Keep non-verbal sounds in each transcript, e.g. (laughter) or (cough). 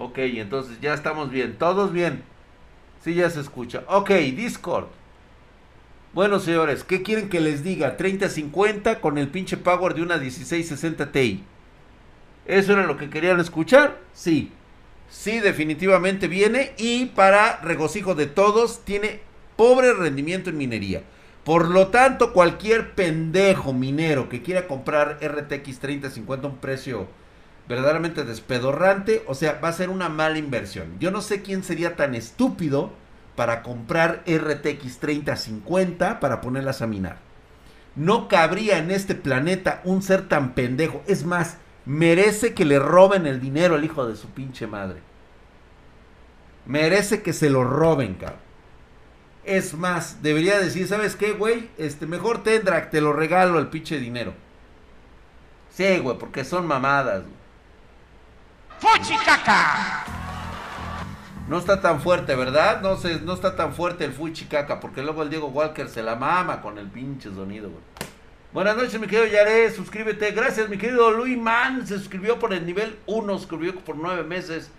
Ok, entonces ya estamos bien. Todos bien. Sí, ya se escucha. Ok, Discord. Bueno, señores, ¿qué quieren que les diga? 3050 con el pinche power de una 1660 Ti. ¿Eso era lo que querían escuchar? Sí. Sí, definitivamente viene. Y para regocijo de todos, tiene pobre rendimiento en minería. Por lo tanto, cualquier pendejo minero que quiera comprar RTX 3050 a un precio verdaderamente despedorrante, o sea, va a ser una mala inversión. Yo no sé quién sería tan estúpido para comprar RTX 3050 para ponerlas a minar. No cabría en este planeta un ser tan pendejo. Es más, merece que le roben el dinero al hijo de su pinche madre. Merece que se lo roben, cabrón. Es más, debería decir, ¿sabes qué, güey? Este, mejor tendrá, te lo regalo el pinche dinero. Sí, güey, porque son mamadas, ¡Fuchicaca! No está tan fuerte, ¿verdad? No, se, no está tan fuerte el Fuchicaca, porque luego el Diego Walker se la mama con el pinche sonido. Buenas noches, mi querido Yaré, suscríbete. Gracias, mi querido Luis Man, se suscribió por el nivel 1, suscribió por nueve meses.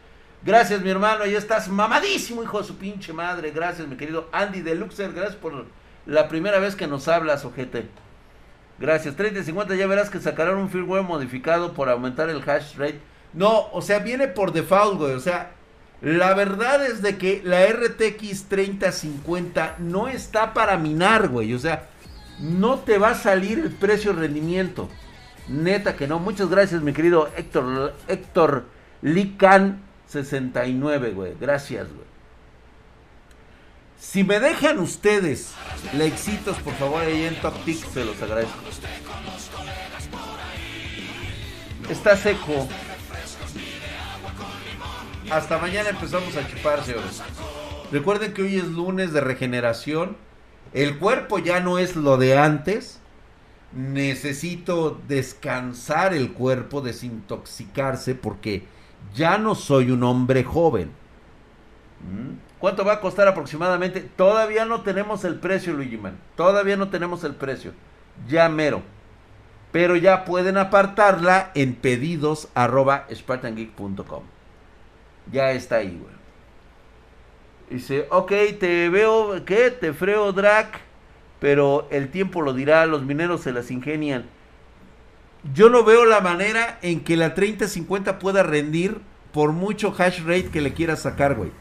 Gracias, mi hermano, ahí estás mamadísimo, hijo de su pinche madre. Gracias, mi querido Andy Deluxer, gracias por la primera vez que nos hablas, ojete. Gracias, 3050, ya verás que sacarán un firmware modificado por aumentar el hash rate. No, o sea, viene por default, güey, o sea, la verdad es de que la RTX 3050 no está para minar, güey. O sea, no te va a salir el precio rendimiento. Neta que no. Muchas gracias, mi querido Héctor, Héctor Lican 69, güey. Gracias, güey. Si me dejan ustedes likecitos, por favor, ahí en Top Tick, se los agradezco. Está seco. Hasta mañana empezamos a chupar, señores. Recuerden que hoy es lunes de regeneración. El cuerpo ya no es lo de antes. Necesito descansar el cuerpo, desintoxicarse, porque ya no soy un hombre joven. ¿Mm? ¿Cuánto va a costar aproximadamente? Todavía no tenemos el precio, Luigi Man. Todavía no tenemos el precio. Ya mero. Pero ya pueden apartarla en pedidos ya está ahí, güey. Dice, ok, te veo, ¿qué? Te freo drag, pero el tiempo lo dirá, los mineros se las ingenian. Yo no veo la manera en que la 3050 pueda rendir por mucho hash rate que le quieras sacar, güey.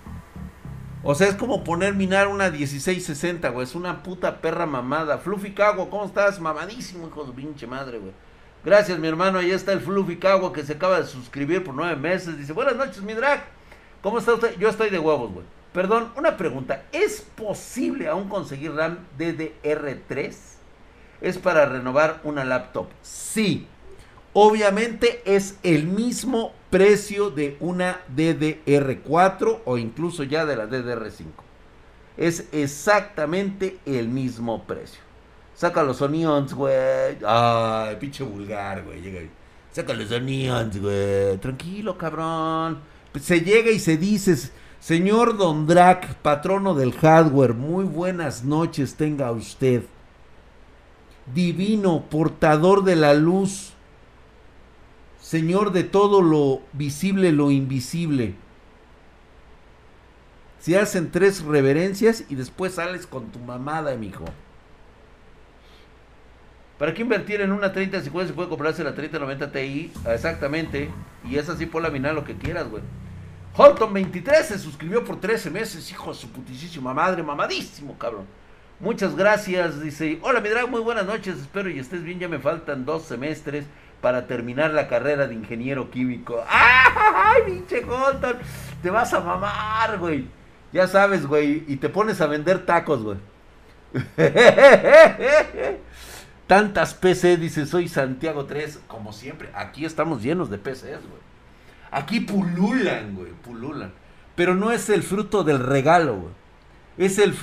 O sea, es como poner minar una 1660, güey. Es una puta perra mamada. Fluffy Cago, ¿cómo estás? Mamadísimo, hijo de pinche madre, güey. Gracias, mi hermano. Ahí está el Fluffy Cago que se acaba de suscribir por nueve meses. Dice, buenas noches, mi drag. ¿Cómo está usted? Yo estoy de huevos, güey. Perdón, una pregunta. ¿Es posible aún conseguir RAM DDR3? ¿Es para renovar una laptop? Sí. Obviamente es el mismo precio de una DDR4 o incluso ya de la DDR5. Es exactamente el mismo precio. Saca los onions, güey. Ay, pinche vulgar, güey. Llega ahí. Saca los onions, güey. Tranquilo, cabrón se llega y se dice, señor Don Drac, patrono del hardware, muy buenas noches tenga usted. Divino, portador de la luz, Señor de todo lo visible, lo invisible. Se hacen tres reverencias y después sales con tu mamada, mijo. ¿Para qué invertir en una 3050 si puede comprarse la 3090 Ti? Exactamente. Y es así por laminar lo que quieras, güey. Holton 23 se suscribió por 13 meses, hijo de su putísima madre, mamadísimo, cabrón. Muchas gracias, dice. Hola, mi drag, muy buenas noches, espero y estés bien, ya me faltan dos semestres para terminar la carrera de ingeniero químico. (laughs) ¡Ay, pinche Holton! Te vas a mamar, güey. Ya sabes, güey, y te pones a vender tacos, güey. (laughs) Tantas PC, dice, soy Santiago 3, como siempre. Aquí estamos llenos de PCs, güey. Aquí pululan, güey, pululan. Pero no es el fruto del regalo, güey. Es el,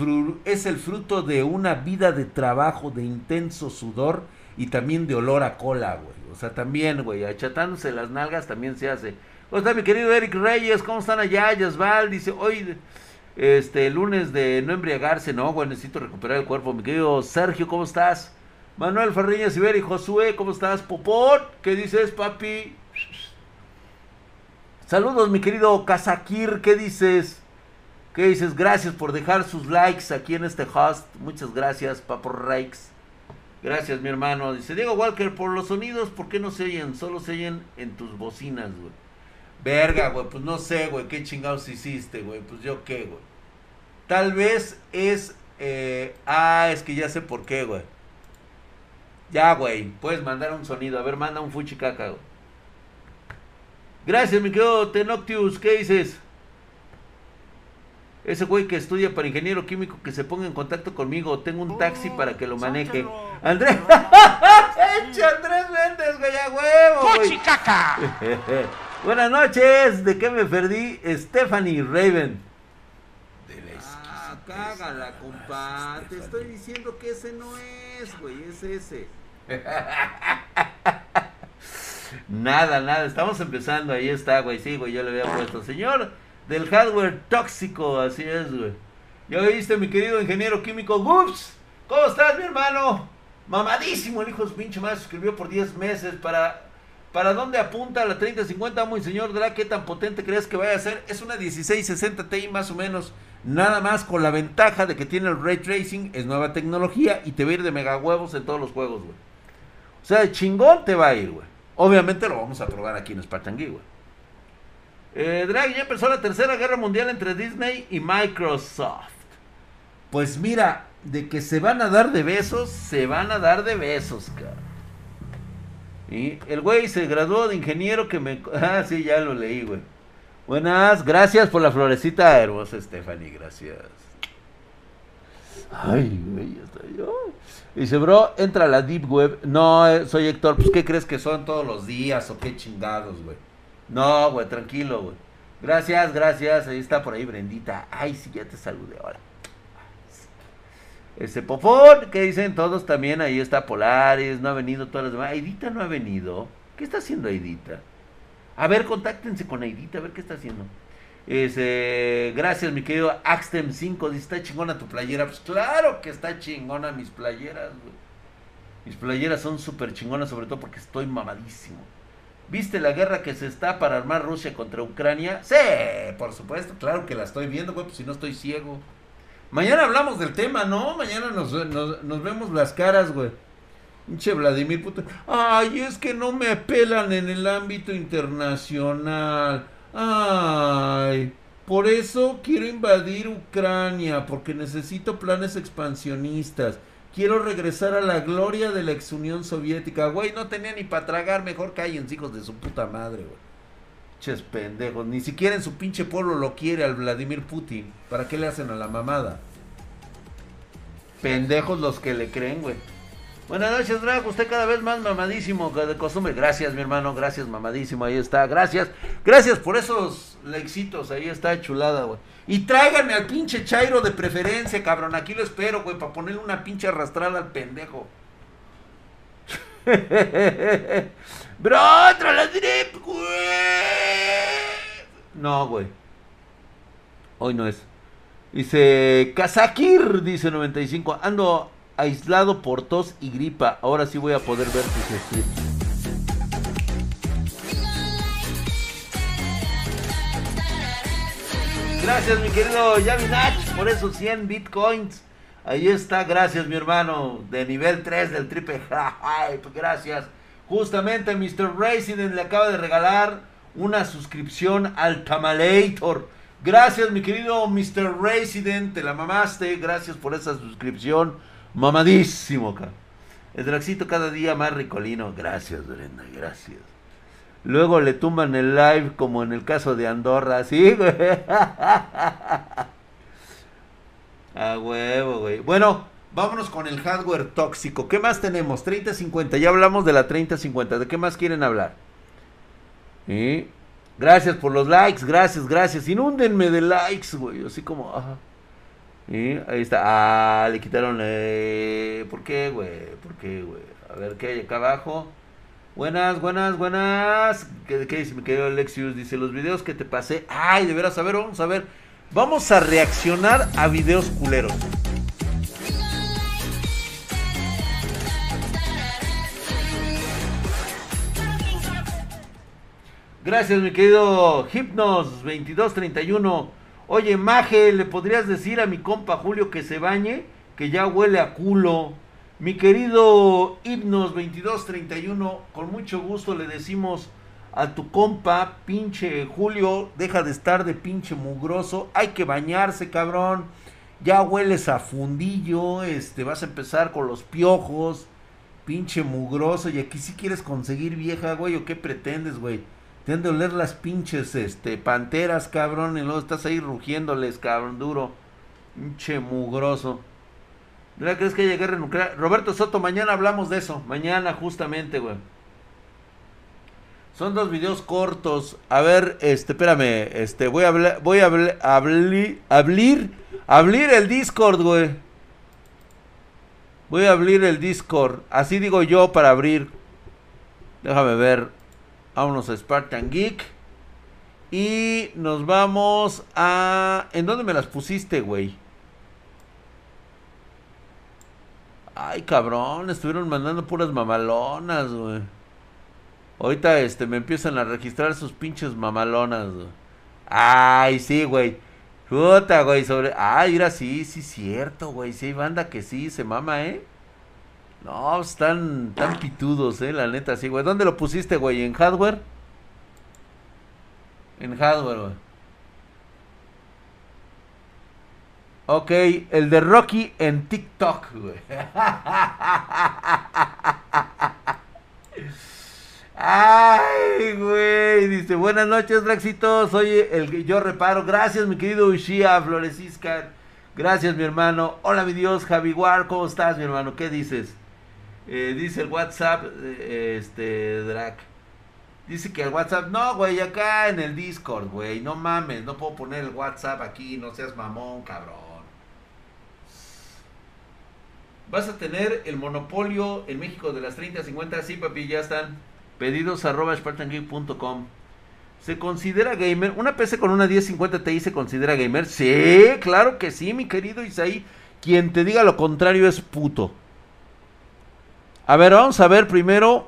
es el fruto de una vida de trabajo, de intenso sudor y también de olor a cola, güey. O sea, también, güey, achatándose las nalgas también se hace. ¿Cómo está mi querido Eric Reyes? ¿Cómo están allá? Yasval dice, hoy, este, lunes de no embriagarse, no, güey, necesito recuperar el cuerpo. Mi querido Sergio, ¿cómo estás? Manuel Ferriñas Iberi, Josué, ¿cómo estás? Popot, ¿qué dices, papi? Saludos, mi querido Kazakir, ¿qué dices? ¿Qué dices? Gracias por dejar sus likes aquí en este host. Muchas gracias, Papo Rikes. Gracias, mi hermano. Dice Diego Walker, por los sonidos, ¿por qué no se oyen? Solo se oyen en tus bocinas, güey. Verga, güey, pues no sé, güey, qué chingados hiciste, güey. Pues yo qué, güey. Tal vez es... Eh, ah, es que ya sé por qué, güey. Ya, güey, puedes mandar un sonido. A ver, manda un fuchicaca, güey. Gracias, mi querido Tenoctius. ¿Qué dices? Ese güey que estudia para ingeniero químico que se ponga en contacto conmigo. Tengo un taxi para que lo maneje. Andrés. (laughs) ¡Eche Andrés Méndez, güey, a huevo! ¡Fuchicaca! (laughs) Buenas noches. ¿De qué me perdí? Stephanie Raven. Ah, cágala, compa. Te estoy diciendo que ese no es, güey, es ese. Nada, nada, estamos empezando, ahí está, güey, sí, güey, yo le había puesto, señor del hardware tóxico, así es, güey. Ya oíste, mi querido ingeniero químico, ups, ¿cómo estás, mi hermano? Mamadísimo, el hijo de pinche madre, suscribió por 10 meses para... ¿Para dónde apunta la 3050, muy señor Drake? ¿Qué tan potente crees que vaya a ser? Es una 1660 Ti más o menos. Nada más con la ventaja de que tiene el Ray Tracing, es nueva tecnología y te va a ir de mega huevos en todos los juegos, güey. O sea, chingón te va a ir, güey. Obviamente lo vamos a probar aquí en Spartan güey. Eh, Drag, ya empezó la tercera guerra mundial entre Disney y Microsoft. Pues mira, de que se van a dar de besos, se van a dar de besos, cabrón. Y el güey se graduó de ingeniero que me... (laughs) Ah, sí, ya lo leí, güey. Buenas, gracias por la florecita hermosa, Stephanie, gracias. Ay, güey, ya está yo. Dice, bro, entra a la Deep Web. No, eh, soy Héctor, pues ¿qué crees que son todos los días o qué chingados, güey? No, güey, tranquilo, güey. Gracias, gracias. Ahí está por ahí Brendita. Ay, sí, ya te saludé ahora. Ese Popón, ¿qué dicen todos también? Ahí está Polaris, no ha venido todas las demás. Aidita no ha venido. ¿Qué está haciendo Aidita? A ver, contáctense con Aidita, a ver qué está haciendo. Ese, gracias, mi querido Axtem 5. Dice, ¿está chingona tu playera? Pues claro que está chingona mis playeras, güey. Mis playeras son súper chingonas, sobre todo porque estoy mamadísimo. ¿Viste la guerra que se está para armar Rusia contra Ucrania? Sí, por supuesto, claro que la estoy viendo, güey, pues si no estoy ciego. Mañana hablamos del tema, ¿no? Mañana nos, nos, vemos las caras, güey. Pinche Vladimir Putin. Ay, es que no me pelan en el ámbito internacional. Ay, por eso quiero invadir Ucrania, porque necesito planes expansionistas. Quiero regresar a la gloria de la ex Unión Soviética. Güey, no tenía ni para tragar. Mejor callen, hijos de su puta madre, güey. Ches pendejos. Ni siquiera en su pinche pueblo lo quiere al Vladimir Putin. ¿Para qué le hacen a la mamada? Pendejos los que le creen, güey. Buenas noches, Drag. Usted cada vez más mamadísimo de costumbre. Gracias, mi hermano. Gracias, mamadísimo. Ahí está. Gracias. Gracias por esos lexitos. Ahí está chulada, güey. Y tráiganme al pinche Chairo de preferencia, cabrón. Aquí lo espero, güey, para ponerle una pinche arrastrada al pendejo. (laughs) Bro, tra la drip, güey. No, güey. Hoy no es. Dice Kazakir, dice 95. Ando aislado por tos y gripa. Ahora sí voy a poder ver tus streams. Gracias, mi querido Yavinach, por esos 100 bitcoins. Ahí está, gracias, mi hermano, de nivel 3 del triple hype. (laughs) Gracias. Justamente, Mr. Resident le acaba de regalar una suscripción al Tamalator. Gracias, mi querido Mr. Resident, te la mamaste. Gracias por esa suscripción. Mamadísimo, acá. El Draxito cada día más ricolino. Gracias, Brenda, gracias. Luego le tumban el live como en el caso de Andorra, ¿sí, güey? (laughs) A huevo, güey. Bueno, vámonos con el hardware tóxico. ¿Qué más tenemos? 3050. Ya hablamos de la 3050. ¿De qué más quieren hablar? Gracias por los likes, gracias, gracias. Inúndenme de likes, güey. Así como, ajá. ¿Sí? Ahí está. Ah, le quitaron. Eh... ¿Por qué, güey? ¿Por qué, güey? A ver, ¿qué hay acá abajo? Buenas, buenas, buenas. ¿Qué, qué dice mi querido Alexius? Dice, los videos que te pasé. Ay, de veras, a ver, vamos a ver. Vamos a reaccionar a videos culeros. Gracias, mi querido Hypnos 2231. Oye, Maje, ¿le podrías decir a mi compa Julio que se bañe? Que ya huele a culo. Mi querido Hipnos 2231, con mucho gusto le decimos a tu compa, pinche Julio, deja de estar de pinche mugroso, hay que bañarse, cabrón. Ya hueles a fundillo, este, vas a empezar con los piojos, pinche mugroso, y aquí si quieres conseguir vieja, güey, o qué pretendes, güey. Te han de oler las pinches, este, panteras, cabrón, y luego estás ahí rugiéndoles, cabrón, duro. Pinche mugroso. ¿No crees que haya guerra nuclear? Roberto Soto, mañana hablamos de eso. Mañana, justamente, güey. Son dos videos cortos. A ver, este, espérame. Este, voy a hablar, voy a abrir, abrir el Discord, güey. Voy a abrir el Discord. Así digo yo para abrir. Déjame ver. Vámonos a Spartan Geek. Y nos vamos a... ¿En dónde me las pusiste, güey? Ay, cabrón, estuvieron mandando puras mamalonas, güey. Ahorita este me empiezan a registrar sus pinches mamalonas, güey. Ay, sí, güey. Puta, güey, sobre. Ay, mira, sí, sí, cierto, güey. Sí hay banda que sí se mama, ¿eh? No, están tan pitudos, ¿eh? La neta, sí, güey. ¿Dónde lo pusiste, güey? ¿En hardware? En hardware, güey. Ok, el de Rocky en TikTok, güey. (laughs) Ay, güey. Dice, buenas noches, Draxito. Soy el que yo reparo. Gracias, mi querido Ushia Florecisca. Gracias, mi hermano. Hola, mi Dios, Javi ¿Cómo estás, mi hermano? ¿Qué dices? Eh, dice el WhatsApp, eh, este, Drac. Dice que el WhatsApp, no, güey, acá en el Discord, güey. No mames, no puedo poner el WhatsApp aquí. No seas mamón, cabrón. Vas a tener el monopolio en México de las 30 50. Sí, papi, ya están. Pedidos arroba spartangeek.com. ¿Se considera gamer? ¿Una PC con una 1050 Ti se considera gamer? Sí, claro que sí, mi querido Isaí. Quien te diga lo contrario es puto. A ver, vamos a ver primero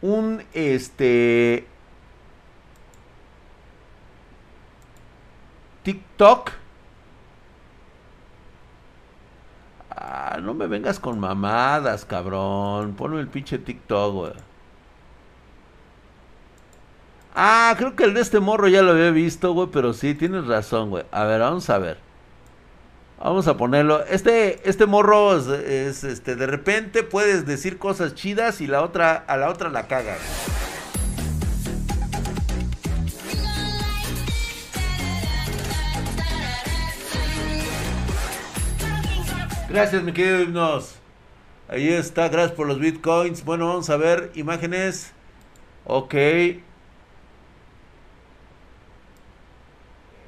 un este TikTok Ah, no me vengas con mamadas, cabrón. Ponme el pinche TikTok, güey. Ah, creo que el de este morro ya lo había visto, güey, pero sí, tienes razón, güey. A ver, vamos a ver. Vamos a ponerlo. Este, este morro es, este, de repente puedes decir cosas chidas y la otra, a la otra la cagas. Gracias, mi querido Himnos. Ahí está, gracias por los bitcoins. Bueno, vamos a ver imágenes. Ok.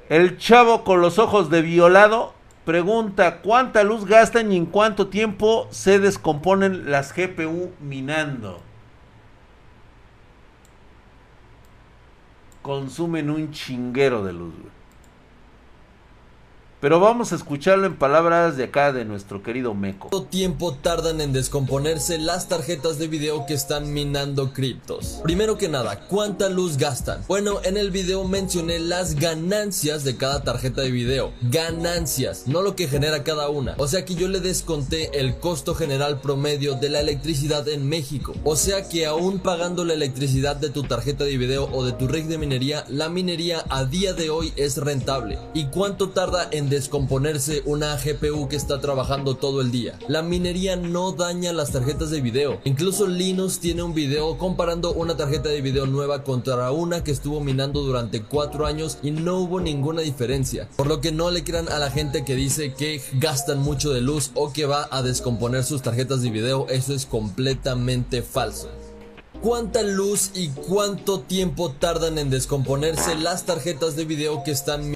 El chavo con los ojos de violado pregunta cuánta luz gastan y en cuánto tiempo se descomponen las GPU minando. Consumen un chinguero de luz. Pero vamos a escucharlo en palabras de acá de nuestro querido Meco. ¿Cuánto tiempo tardan en descomponerse las tarjetas de video que están minando criptos? Primero que nada, ¿cuánta luz gastan? Bueno, en el video mencioné las ganancias de cada tarjeta de video. Ganancias, no lo que genera cada una. O sea que yo le desconté el costo general promedio de la electricidad en México. O sea que aún pagando la electricidad de tu tarjeta de video o de tu rig de minería, la minería a día de hoy es rentable. ¿Y cuánto tarda en descomponerse una GPU que está trabajando todo el día. La minería no daña las tarjetas de video. Incluso Linux tiene un video comparando una tarjeta de video nueva contra una que estuvo minando durante 4 años y no hubo ninguna diferencia. Por lo que no le crean a la gente que dice que gastan mucho de luz o que va a descomponer sus tarjetas de video. Eso es completamente falso cuánta luz y cuánto tiempo tardan en descomponerse las tarjetas de video que están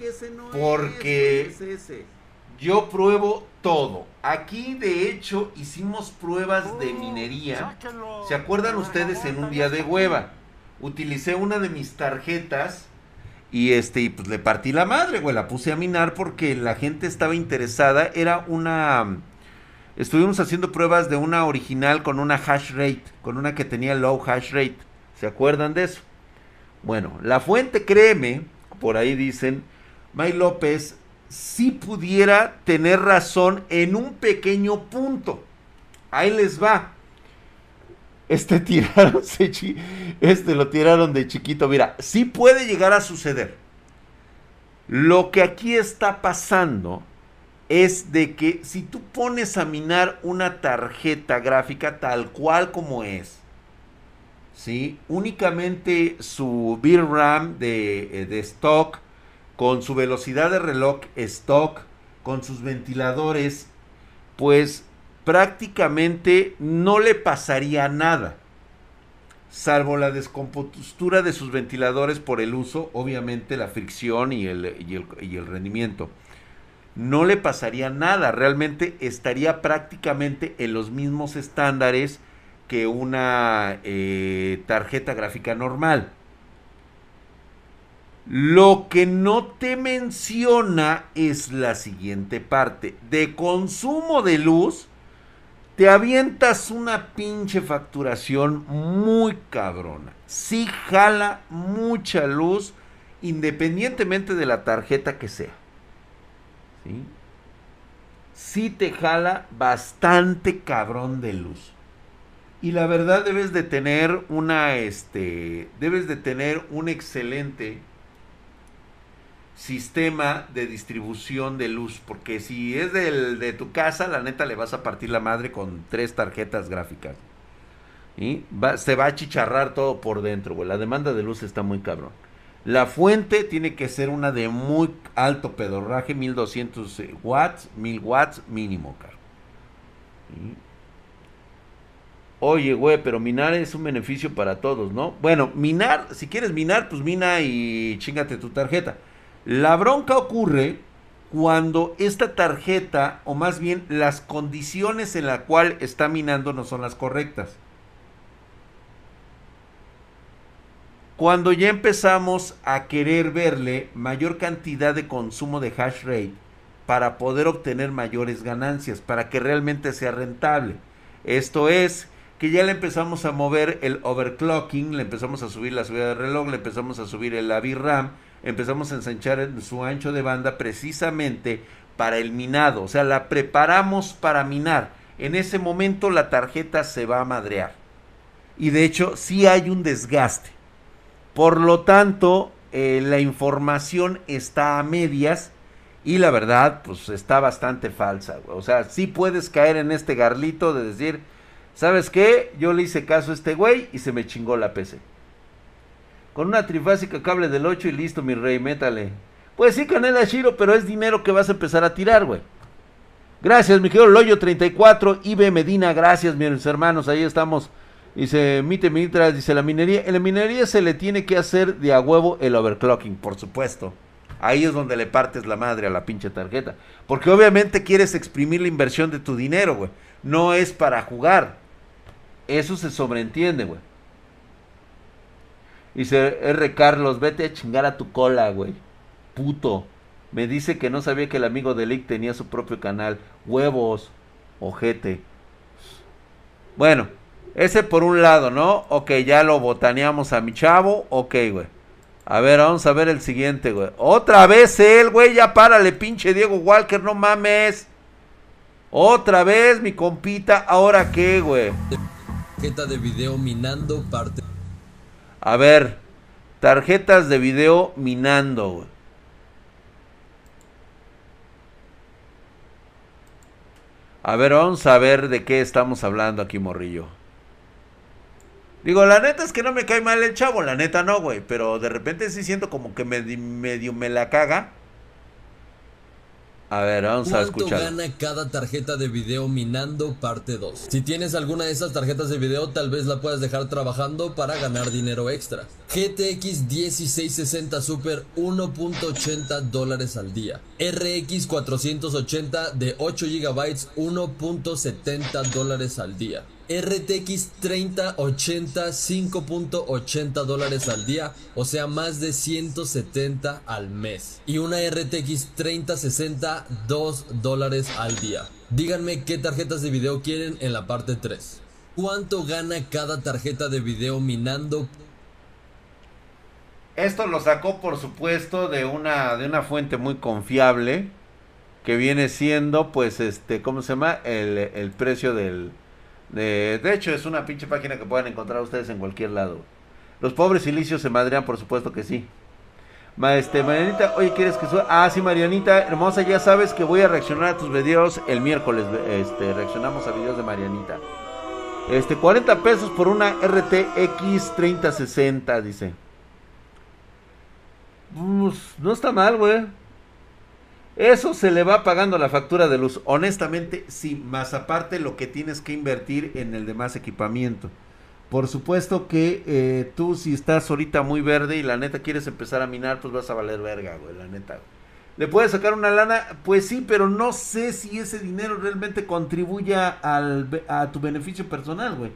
que ese no es, porque- ese. Yo pruebo todo. Aquí de hecho hicimos pruebas de minería. ¿Se acuerdan ustedes en un día de hueva? Utilicé una de mis tarjetas y este y pues le partí la madre, güey, la puse a minar porque la gente estaba interesada, era una estuvimos haciendo pruebas de una original con una hash rate, con una que tenía low hash rate. ¿Se acuerdan de eso? Bueno, la fuente, créeme, por ahí dicen, May López si pudiera tener razón en un pequeño punto. Ahí les va. Este (laughs) tiraron, este lo tiraron de chiquito. Mira, sí puede llegar a suceder. Lo que aquí está pasando es de que si tú pones a minar una tarjeta gráfica tal cual como es, ¿sí? únicamente su VRAM de, eh, de stock, con su velocidad de reloj stock, con sus ventiladores, pues prácticamente no le pasaría nada. Salvo la descompostura de sus ventiladores por el uso, obviamente la fricción y el, rendimiento. No le pasaría nada, realmente estaría prácticamente en los mismos estándares que una eh, tarjeta gráfica normal. Lo que no te menciona es la siguiente parte. De consumo de luz, te avientas una pinche facturación muy cabrona. Sí jala mucha luz, independientemente de la tarjeta que sea. ¿Sí? Sí te jala bastante cabrón de luz. Y la verdad debes de tener una, este, debes de tener un excelente sistema de distribución de luz, porque si es del, de tu casa, la neta le vas a partir la madre con tres tarjetas gráficas. Y se va a chicharrar todo por dentro, güey. La demanda de luz está muy cabrón. La fuente tiene que ser una de muy alto pedorraje, 1200 watts, 1000 watts mínimo. Oye, güey, pero minar es un beneficio para todos, ¿no? Bueno, minar, si quieres minar, pues mina y chingate tu tarjeta. La bronca ocurre cuando esta tarjeta, o más bien las condiciones en la cual está minando no son las correctas. Cuando ya empezamos a querer verle mayor cantidad de consumo de hash rate para poder obtener mayores ganancias, para que realmente sea rentable. Esto es que ya le empezamos a mover el overclocking, le empezamos a subir la subida de reloj, le empezamos a subir el AVRAM, empezamos a ensanchar su ancho de banda precisamente para el minado, o sea, la preparamos para minar. En ese momento la tarjeta se va a madrear. Y de hecho, sí hay un desgaste. Por lo tanto, eh, la información está a medias y la verdad, pues está bastante falsa. O sea, sí puedes caer en este garlito de decir, ¿sabes qué? Yo le hice caso a este güey y se me chingó la PC. Con una trifásica cable del 8 y listo, mi rey, métale. Pues sí, Canela Shiro, pero es dinero que vas a empezar a tirar, güey. Gracias, mi querido Loyo 34, Ibe Medina, gracias, mis hermanos, ahí estamos. Dice, Mite Mitras, dice, la minería, en la minería se le tiene que hacer de a huevo el overclocking, por supuesto. Ahí es donde le partes la madre a la pinche tarjeta. Porque obviamente quieres exprimir la inversión de tu dinero, güey. No es para jugar. Eso se sobreentiende, güey. Dice R. Carlos, vete a chingar a tu cola, güey. Puto. Me dice que no sabía que el amigo de Lick tenía su propio canal. Huevos. Ojete. Bueno, ese por un lado, ¿no? Ok, ya lo botaneamos a mi chavo. Ok, güey. A ver, vamos a ver el siguiente, güey. Otra vez él, güey. Ya párale, pinche Diego Walker, no mames. Otra vez, mi compita. ¿Ahora qué, güey? Tarjeta de video minando parte. A ver, tarjetas de video minando. A ver, vamos a ver de qué estamos hablando aquí, morrillo. Digo, la neta es que no me cae mal el chavo, la neta no, güey. Pero de repente sí siento como que me, medio me la caga. A ver, vamos a ¿Cuánto escuchar. gana cada tarjeta de video minando parte 2? Si tienes alguna de esas tarjetas de video, tal vez la puedas dejar trabajando para ganar dinero extra. GTX 1660 Super 1.80 dólares al día. RX 480 de 8 GB 1.70 dólares al día. RTX 3080 5.80 dólares al día, o sea más de 170 al mes. Y una RTX 3060 2 dólares al día. Díganme qué tarjetas de video quieren en la parte 3. ¿Cuánto gana cada tarjeta de video minando? Esto lo sacó, por supuesto, de una, de una fuente muy confiable. Que viene siendo, pues, este, ¿cómo se llama? El, el precio del. De, hecho, es una pinche página que pueden encontrar ustedes en cualquier lado. Los pobres silicios se madrean, por supuesto que sí. Ma, este, Marianita, oye, ¿quieres que suba? Ah, sí, Marianita, hermosa, ya sabes que voy a reaccionar a tus videos el miércoles. Este, reaccionamos a videos de Marianita. Este, 40 pesos por una RTX 3060, dice. Pues, no está mal, güey. Eso se le va pagando la factura de luz. Honestamente, sí. Más aparte lo que tienes que invertir en el demás equipamiento. Por supuesto que eh, tú si estás ahorita muy verde y la neta quieres empezar a minar, pues vas a valer verga, güey, la neta. ¿Le puedes sacar una lana? Pues sí, pero no sé si ese dinero realmente contribuya al, a tu beneficio personal, güey.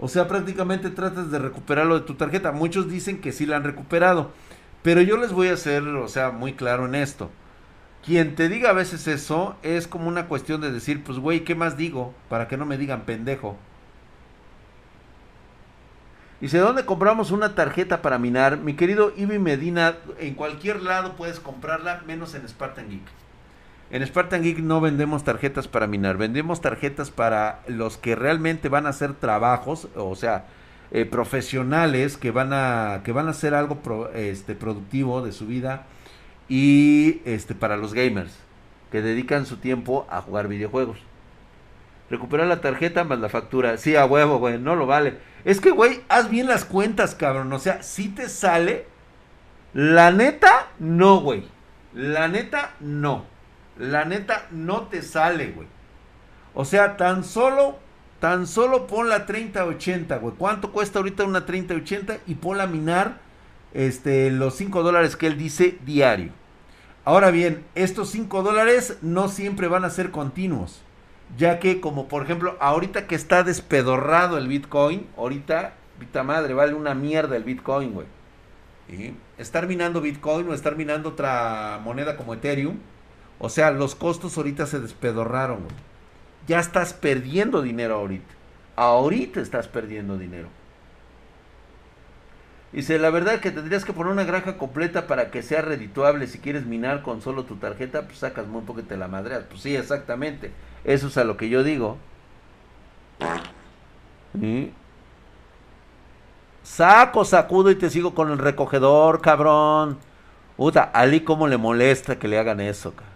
O sea, prácticamente tratas de recuperarlo de tu tarjeta. Muchos dicen que sí la han recuperado. Pero yo les voy a hacer, o sea, muy claro en esto. Quien te diga a veces eso es como una cuestión de decir, pues güey, ¿qué más digo? Para que no me digan pendejo. Dice, ¿dónde compramos una tarjeta para minar? Mi querido Ibi Medina, en cualquier lado puedes comprarla, menos en Spartan Geek. En Spartan Geek no vendemos tarjetas para minar, vendemos tarjetas para los que realmente van a hacer trabajos, o sea, eh, profesionales que van a que van a hacer algo este, productivo de su vida y este para los gamers que dedican su tiempo a jugar videojuegos. Recuperar la tarjeta más la factura. Sí, a huevo, güey, no lo vale. Es que, güey, haz bien las cuentas, cabrón. O sea, si te sale. La neta, no, güey. La neta, no. La neta, no te sale, güey. O sea, tan solo, tan solo pon la 3080, güey. ¿Cuánto cuesta ahorita una 3080? Y ponla a minar este, los 5 dólares que él dice diario. Ahora bien, estos 5 dólares no siempre van a ser continuos. Ya que, como por ejemplo, ahorita que está despedorrado el Bitcoin, ahorita, vita madre, vale una mierda el Bitcoin, güey. ¿Sí? Estar minando Bitcoin o estar minando otra moneda como Ethereum. O sea, los costos ahorita se despedorraron. Ya estás perdiendo dinero ahorita. Ahorita estás perdiendo dinero. Dice, la verdad que tendrías que poner una granja completa para que sea redituable. Si quieres minar con solo tu tarjeta, pues sacas muy poco y te la madreas. Pues sí, exactamente. Eso es a lo que yo digo. ¿Sí? Saco, sacudo y te sigo con el recogedor, cabrón. Puta, Ali cómo le molesta que le hagan eso, cabrón.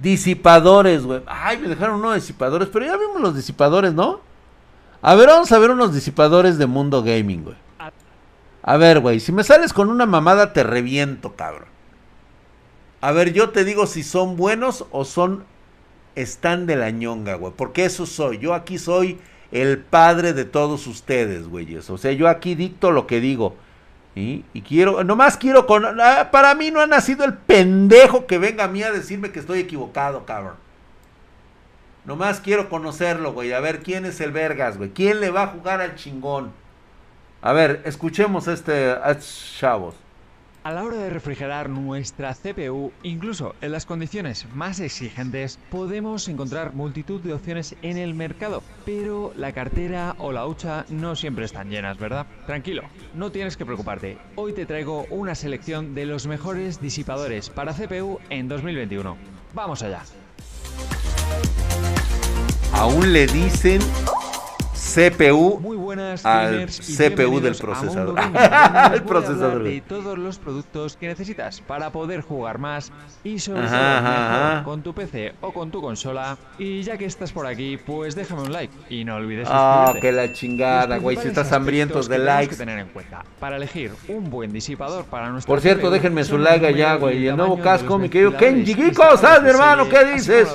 Disipadores, güey. Ay, me dejaron unos disipadores, pero ya vimos los disipadores, ¿no? A ver, vamos a ver unos disipadores de Mundo Gaming, güey. A ver, güey, si me sales con una mamada te reviento, cabrón. A ver, yo te digo si son buenos o son están de la ñonga, güey. Porque eso soy. Yo aquí soy el padre de todos ustedes, güeyes. O sea, yo aquí dicto lo que digo. Y quiero, nomás quiero con... ah, Para mí no ha nacido el pendejo que venga a mí a decirme que estoy equivocado, cabrón. Nomás quiero conocerlo, güey. A ver quién es el vergas, güey. ¿Quién le va a jugar al chingón? A ver, escuchemos a este, a estos chavos. A la hora de refrigerar nuestra CPU, incluso en las condiciones más exigentes, podemos encontrar multitud de opciones en el mercado, pero la cartera o la hucha no siempre están llenas, ¿verdad? Tranquilo, no tienes que preocuparte. Hoy te traigo una selección de los mejores disipadores para CPU en 2021. Vamos allá. Aún le dicen CPU Muy buenas, al CPU del procesador. El (laughs) procesador. De todos los productos que necesitas para poder jugar más y sobre Ajá, ajá, mejor con tu PC o con tu consola. Y ya que estás por aquí, pues déjame un like y no olvides Ah, suscribirte. que la chingada, güey. Si estás hambriento aspectos de likes. que tener en cuenta para elegir un buen disipador para nuestro Por cierto, CPU déjenme su like allá, güey, y y el nuevo casco, mi querido Kenji ¿sabes, instaladores mi hermano? ¿Qué dices?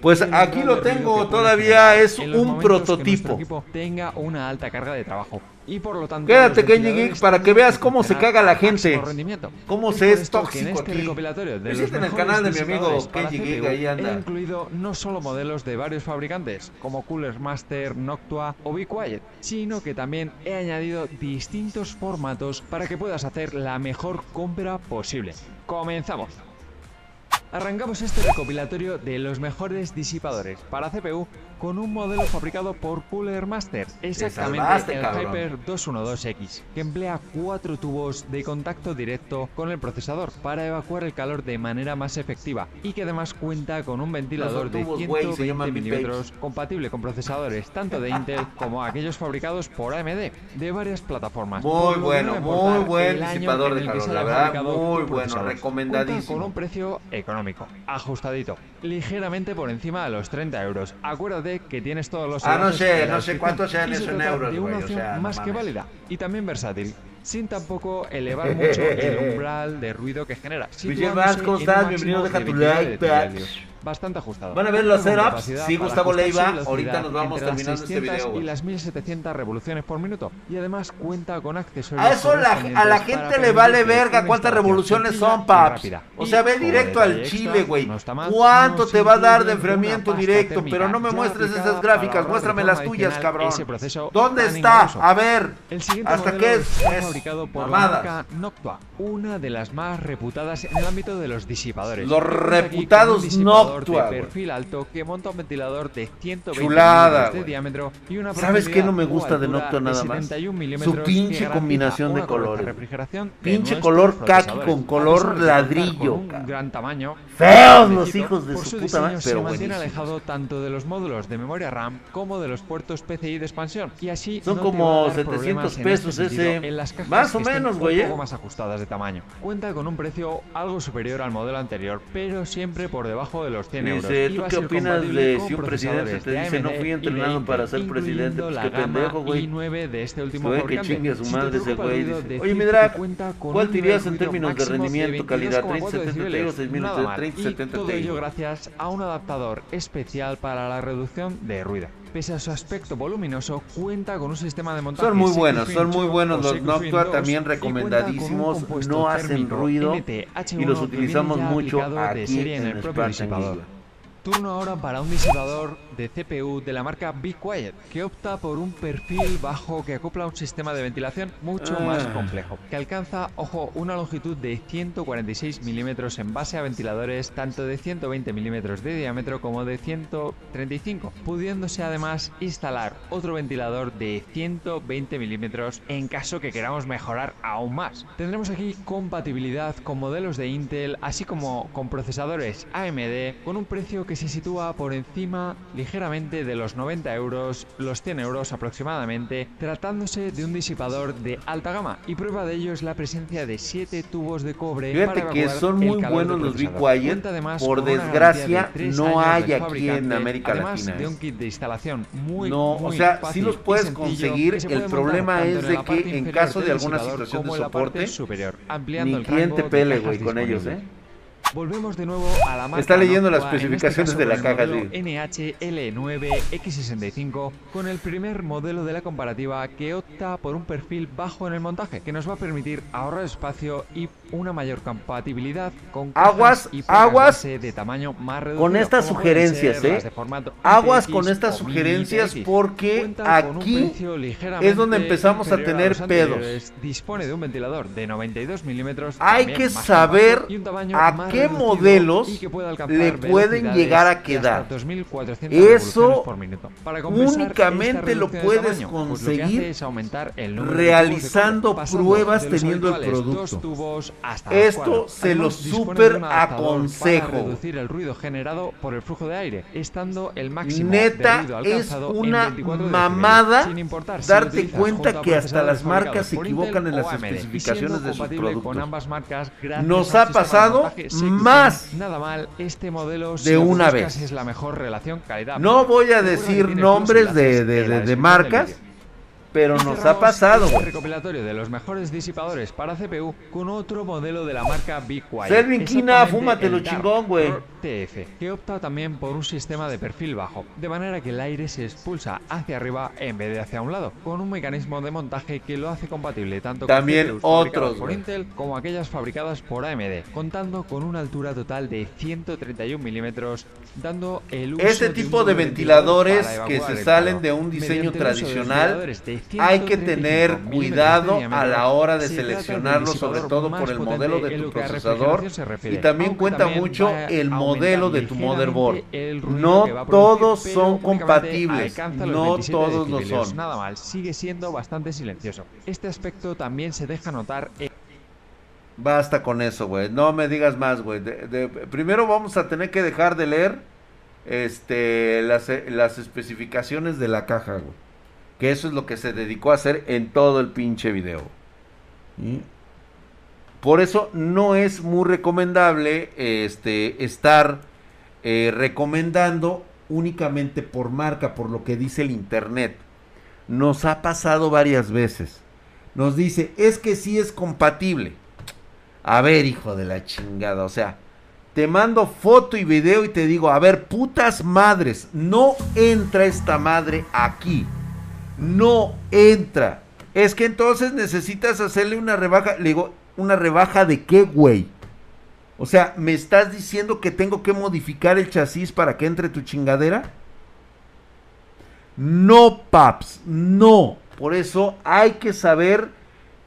Pues aquí lo tengo, todavía es un prototipo. Tenga una alta carga de trabajo y por lo tanto Quédate, ventiladores Geek, para que veas cómo se caga la gente. rendimiento. Cómo se es tóxico en este aquí. recopilatorio de los Visiten el mejores canal de mi amigo Kenji Geek, ahí anda. He incluido no solo modelos de varios fabricantes como Cooler Master, Noctua o Be Quiet, sino que también he añadido distintos formatos para que puedas hacer la mejor compra posible. Comenzamos. Arrancamos este recopilatorio de los mejores disipadores para CPU con un modelo fabricado por Cooler Master, exactamente salvaste, el cabrón. Hyper 212X, que emplea cuatro tubos de contacto directo con el procesador para evacuar el calor de manera más efectiva y que además cuenta con un ventilador de tubos, se 120 llaman milímetros compatible con procesadores tanto de Intel como aquellos fabricados por AMD de varias plataformas. Muy Por bueno, no muy buen disipador de calor, la verdad, muy bueno, recomendadísimo. Cuenta con un precio económico, ajustadito, ligeramente por encima de los 30 euros. Acuérdate que tienes todos los Ah, no sé, no sé cuántos sean eso en euros, de una güey, o opción sea, no más que mames. válida y también versátil. Sin tampoco elevar (laughs) mucho el umbral de ruido que genera. Miguel situándose Vaz, ¿cómo en un estás? máximo Bienvenido, deja de tu 29 like. Bastante ajustado. Van a ver los setups. Sí, Gustavo Leiva. Ahorita nos vamos terminando este 600 video, Y las 1700 revoluciones por minuto. Y además cuenta con accesorios. A eso la- a la gente le vale verga cuántas revoluciones son, paps. O sea, ve directo al chile, güey. ¿Cuánto te va a dar de enfriamiento directo? Pero no me muestres esas gráficas, muéstrame las tuyas, cabrón. ¿Dónde está? A ver. El siguiente ¿Hasta qué es? fabricado por la Noctua, una de las más reputadas en el ámbito de los disipadores. Los reputados disipador Noctua, de güey. perfil alto que monta un ventilador de 120 Chulada, de diámetro y una ¿Sabes qué no me gusta de Noctua nada más? 71 milímetros Su pinche combinación de colores. Pinche color kaki con color ladrillo, con un gran tamaño. Feos los hijos de su su puta madre, se pero mantiene buenísimos. alejado tanto de los módulos de memoria RAM como de los puertos PCI de expansión y así Son no como va a dar 700 problemas en pesos este ese. en las cajas Más o menos, güey, un ¿eh? poco más ajustadas de tamaño. Cuenta con un precio algo superior al modelo anterior, pero siempre por debajo de los 100 euros. Dice, ¿tú qué opinas de si un presidente te dice, no fui entrenado para ser presidente? Pues qué pendejo, güey. i9 de este último Güey, que chingue a su te madre ese güey, dice, "Oye, mi que drag, cuenta con ¿cuál un te irías nivel en términos de rendimiento, calidad? 22,4 3070 decibeles. Ti o 6000, Nada mal. 3070 Y todo Ti. ello gracias a un adaptador especial para la reducción de ruido. Pese a su aspecto voluminoso, cuenta con un sistema de montaje Son muy buenos, son muy 2 buenos los Noctua, 2 también recomendadísimos, no hacen ruido NTH1 y los utilizamos mucho aquí en el propio disipador. Turno ahora para un disipador de CPU de la marca Be Quiet, que opta por un perfil bajo que acopla un sistema de ventilación mucho más Ah. complejo, que alcanza, ojo, una longitud de 146 milímetros en base a ventiladores tanto de 120 milímetros de diámetro como de 135, pudiéndose además instalar otro ventilador de 120 milímetros en caso que queramos mejorar aún más. Tendremos aquí compatibilidad con modelos de Intel, así como con procesadores AMD, con un precio que se sitúa por encima ligeramente de los 90 euros, los 100 euros aproximadamente, tratándose de un disipador de alta gama. Y prueba de ello es la presencia de 7 tubos de cobre. Fíjate para que son muy buenos los además Por desgracia, de no hay aquí en América además Latina, de ¿eh? un kit de instalación muy No, o muy sea, sí fácil los y puedes conseguir, el problema es de que en caso de alguna situación de soporte, superior, ampliando Ni el quien rango te de pele, güey, con ellos, ¿eh? Volvemos de nuevo a la marca Está leyendo las Noctua, este especificaciones caso de la caja, modelo NHL9X65 con el primer modelo de la comparativa que opta por un perfil bajo en el montaje que nos va a permitir ahorrar espacio y una mayor compatibilidad con Aguas, y aguas de tamaño más reducido, con estas sugerencias, ¿eh? Aguas con estas sugerencias porque aquí es donde empezamos a tener los pedos. Dispone de un ventilador de 92 milímetros. Hay que saber compacto y un tamaño a más qué modelos le pueden llegar a quedar. 2400 Eso únicamente lo puedes pues conseguir realizando pruebas teniendo el producto. Esto se lo adaptador aconsejo. El ruido generado por el flujo de aire, estando el máximo Neta, es una 24 mamada darte cuenta que hasta las marcas se equivocan en las especificaciones de sus productos. Nos ha pasado. Más Nada mal, este modelo de una vez. es la mejor relación calidad. No voy a decir nombres de, de- de- de marcas. Pero Y nos ha pasado, este güey. recopilatorio de los mejores disipadores para CPU con otro modelo de la marca Quiet. Selvin Exactamente fúmatelo el chingón, güey. TF, que opta también por un sistema de perfil bajo, de manera que el aire se expulsa hacia arriba en vez de hacia un lado, con un mecanismo de montaje que lo hace compatible tanto También con otros, por. Intel como aquellas fabricadas por AMD, contando con una altura total de 131 milímetros, dando el uso Este de un tipo de doble ventiladores para que se el salen de un diseño el uso de tradicional, ventiladores de hay que 135 tener cuidado diámetro, a la hora de seleccionarlo, sobre todo por el modelo de tu procesador y también cuenta mucho el modelo de tu motherboard. No todos son compatibles, no 27 todos lo son. Nada mal, sigue siendo bastante silencioso. Este aspecto también se deja notar en Basta con eso, güey. No me digas más, güey. Primero vamos a tener que dejar de leer este, las, las especificaciones de la caja, güey. Que eso es lo que se dedicó a hacer en todo el pinche video. Por eso no es muy recomendable este, estar eh, recomendando únicamente por marca, por lo que dice el internet. Nos ha pasado varias veces. Nos dice, es que sí es compatible. A ver, hijo de la chingada, o sea, te mando foto y video y te digo, a ver, putas madres, no entra esta madre aquí. No entra. Es que entonces necesitas hacerle una rebaja. Le digo, ¿una rebaja de qué, güey? O sea, ¿me estás diciendo que tengo que modificar el chasis para que entre tu chingadera? No, paps, no. Por eso hay que saber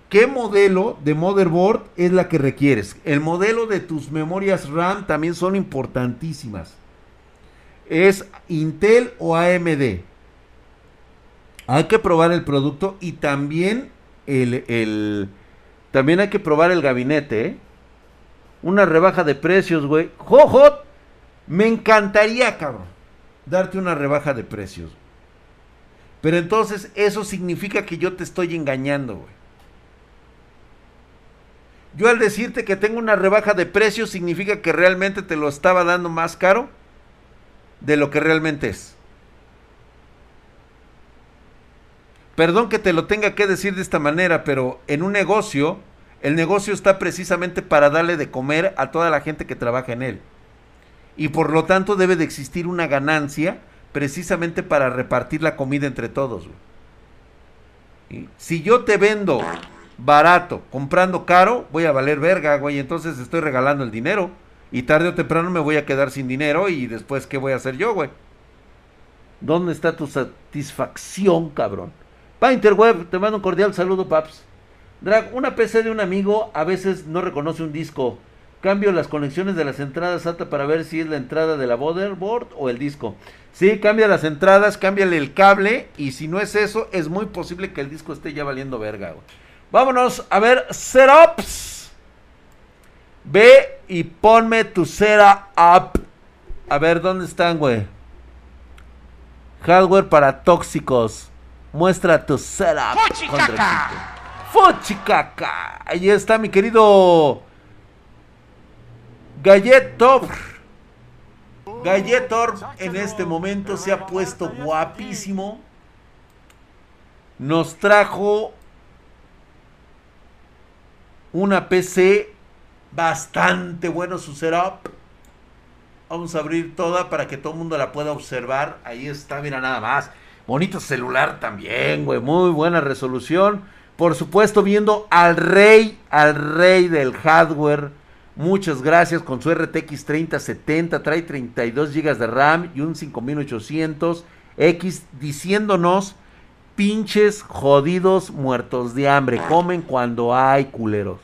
qué modelo de motherboard es la que requieres. El modelo de tus memorias RAM también son importantísimas. ¿Es Intel o AMD? Hay que probar el producto y también el, el- también hay que probar el gabinete, ¿eh? Una rebaja de precios, güey. ¡Jojo! Me encantaría, cabrón, darte una rebaja de precios. Pero entonces eso significa que yo te estoy engañando, güey. Yo al decirte que tengo una rebaja de precios significa que realmente te lo estaba dando más caro de lo que realmente es. Perdón que te lo tenga que decir de esta manera, pero en un negocio, el negocio está precisamente para darle de comer a toda la gente que trabaja en él. Y por lo tanto debe de existir una ganancia precisamente para repartir la comida entre todos. Si yo te vendo barato, comprando caro, voy a valer verga, güey. Entonces estoy regalando el dinero. Y tarde o temprano me voy a quedar sin dinero. Y después, ¿qué voy a hacer yo, güey? ¿Dónde está tu satisfacción, cabrón? Painterweb, te mando un cordial saludo, paps. Drag, una PC de un amigo a veces no reconoce un disco. Cambio las conexiones de las entradas SATA para ver si es la entrada de la motherboard o el disco. Sí, cambia las entradas, cámbiale el cable y si no es eso, es muy posible que el disco esté ya valiendo verga. güey. Vámonos a ver setups. Ve y ponme tu setup. A ver, ¿dónde están, güey? Hardware para tóxicos. Muestra tu setup. ¡Fuchicaca! Fuchicaca. Ahí está mi querido Galletor. Galletor en este momento se ha puesto guapísimo. Nos trajo una PC bastante bueno su setup. Vamos a abrir toda para que todo el mundo la pueda observar. Ahí está, mira nada más. Bonito celular también, güey. Muy buena resolución. Por supuesto, viendo al rey, al rey del hardware. Muchas gracias con su RTX 3070. Trae 32 GB de RAM y un 5800 X diciéndonos pinches jodidos muertos de hambre. Comen cuando hay culeros.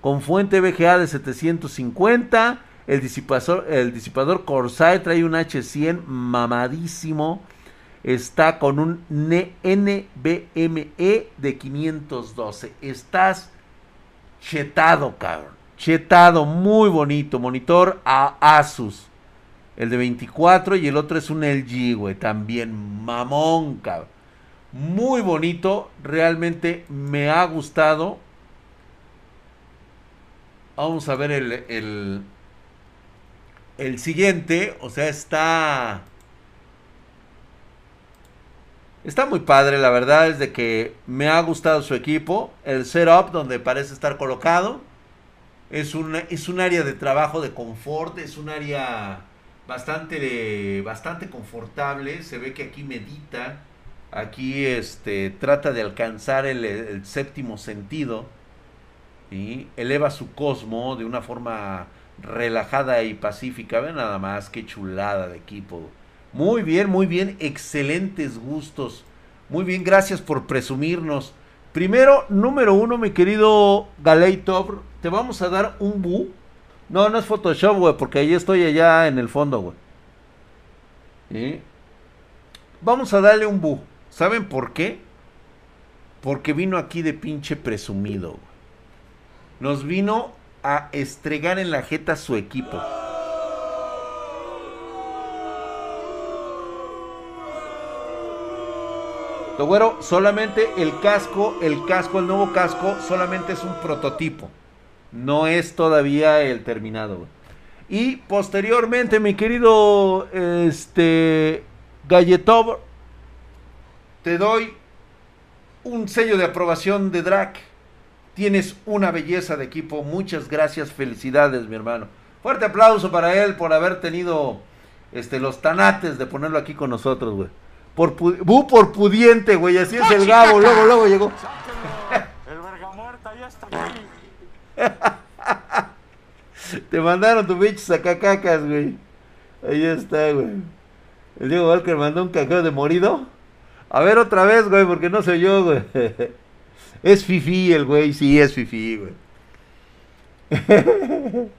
Con fuente VGA de 750. El disipador, el disipador Corsair trae un H100 mamadísimo. Está con un NBME de 512. Estás chetado, cabrón. Chetado, muy bonito. Monitor a Asus. El de 24 y el otro es un LG, güey. También mamón, cabrón. Muy bonito. Realmente me ha gustado. Vamos a ver el, el, el siguiente. O sea, está... Está muy padre, la verdad es de que me ha gustado su equipo. El setup donde parece estar colocado. Es un, es un área de trabajo de confort, es un área bastante, bastante confortable. Se ve que aquí medita, aquí este, trata de alcanzar el, el séptimo sentido. y Eleva su cosmo de una forma relajada y pacífica. Ven nada más, qué chulada de equipo. Muy bien, muy bien, excelentes gustos. Muy bien, gracias por presumirnos. Primero, número uno, mi querido Galeitor, te vamos a dar un bu. No, no es Photoshop, güey, porque ahí estoy allá en el fondo, güey. Vamos a darle un bu. ¿Saben por qué? Porque vino aquí de pinche presumido, güey. Nos vino a estregar en la jeta su equipo. Lo güero, solamente el casco, el casco, el nuevo casco, solamente es un prototipo. No es todavía el terminado. Y posteriormente, mi querido este Galletov, te doy un sello de aprobación de Drac. Tienes una belleza de equipo. Muchas gracias, felicidades, mi hermano. Fuerte aplauso para él por haber tenido este los tanates de ponerlo aquí con nosotros, güey. Por pu- bu por pudiente, güey. Así es el Gabo. Luego, luego llegó. (laughs) El verga muerta ya está aquí. Te mandaron tu pinche sacacacas, güey. Ahí está, güey. El Diego Walker mandó un cacao de morido. A ver otra vez, güey, porque no soy yo, güey. (laughs) Es fifi el güey, sí, es fifi, güey. (laughs)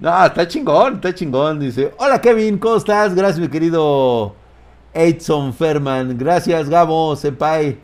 No, está chingón, está chingón, dice. Hola Kevin, ¿cómo estás? Gracias, mi querido Edson Ferman. Gracias, Gabo, Senpai.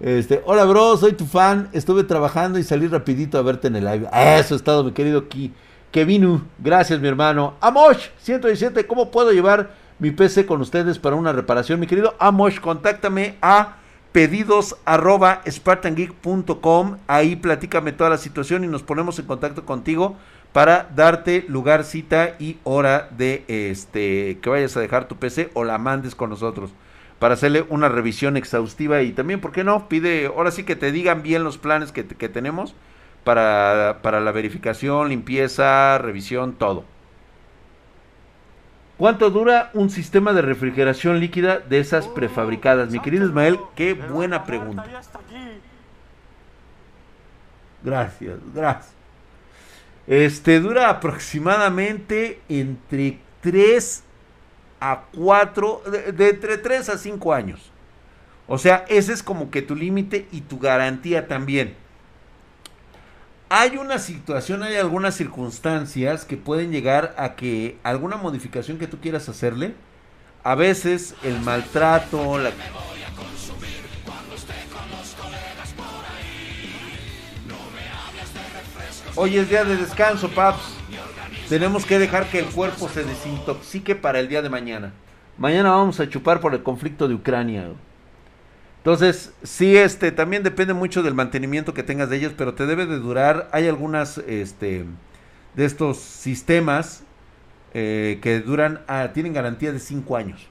Este, hola bro, soy tu fan. Estuve trabajando y salí rapidito a verte en el live. Eso es todo, mi querido Ki. Kevinu, gracias mi hermano. Amosh 117, ¿cómo puedo llevar mi PC con ustedes para una reparación? Mi querido Amosh, contáctame a pedidos arroba spartangeek.com. Ahí platícame toda la situación y nos ponemos en contacto contigo para darte lugar, cita y hora de este que vayas a dejar tu PC o la mandes con nosotros para hacerle una revisión exhaustiva y también, ¿por qué no? Pide, ahora sí que te digan bien los planes que, que tenemos para, para la verificación, limpieza, revisión, todo. ¿Cuánto dura un sistema de refrigeración líquida de esas prefabricadas? Mi querido Ismael, qué buena pregunta. Gracias, gracias. Este dura aproximadamente entre 3 a 4, de, entre 3 a 5 años. O sea, ese es como que tu límite y tu garantía también. Hay una situación, hay algunas circunstancias que pueden llegar a que alguna modificación que tú quieras hacerle, a veces el maltrato, la, Hoy es día de descanso, paps. Tenemos que dejar que el cuerpo se desintoxique para el día de mañana. Mañana vamos a chupar por el conflicto de Ucrania. Entonces, sí, este, también depende mucho del mantenimiento que tengas de ellas, pero te debe de durar. Hay algunas, este, de estos sistemas eh, que duran, ah, tienen garantía de 5 años.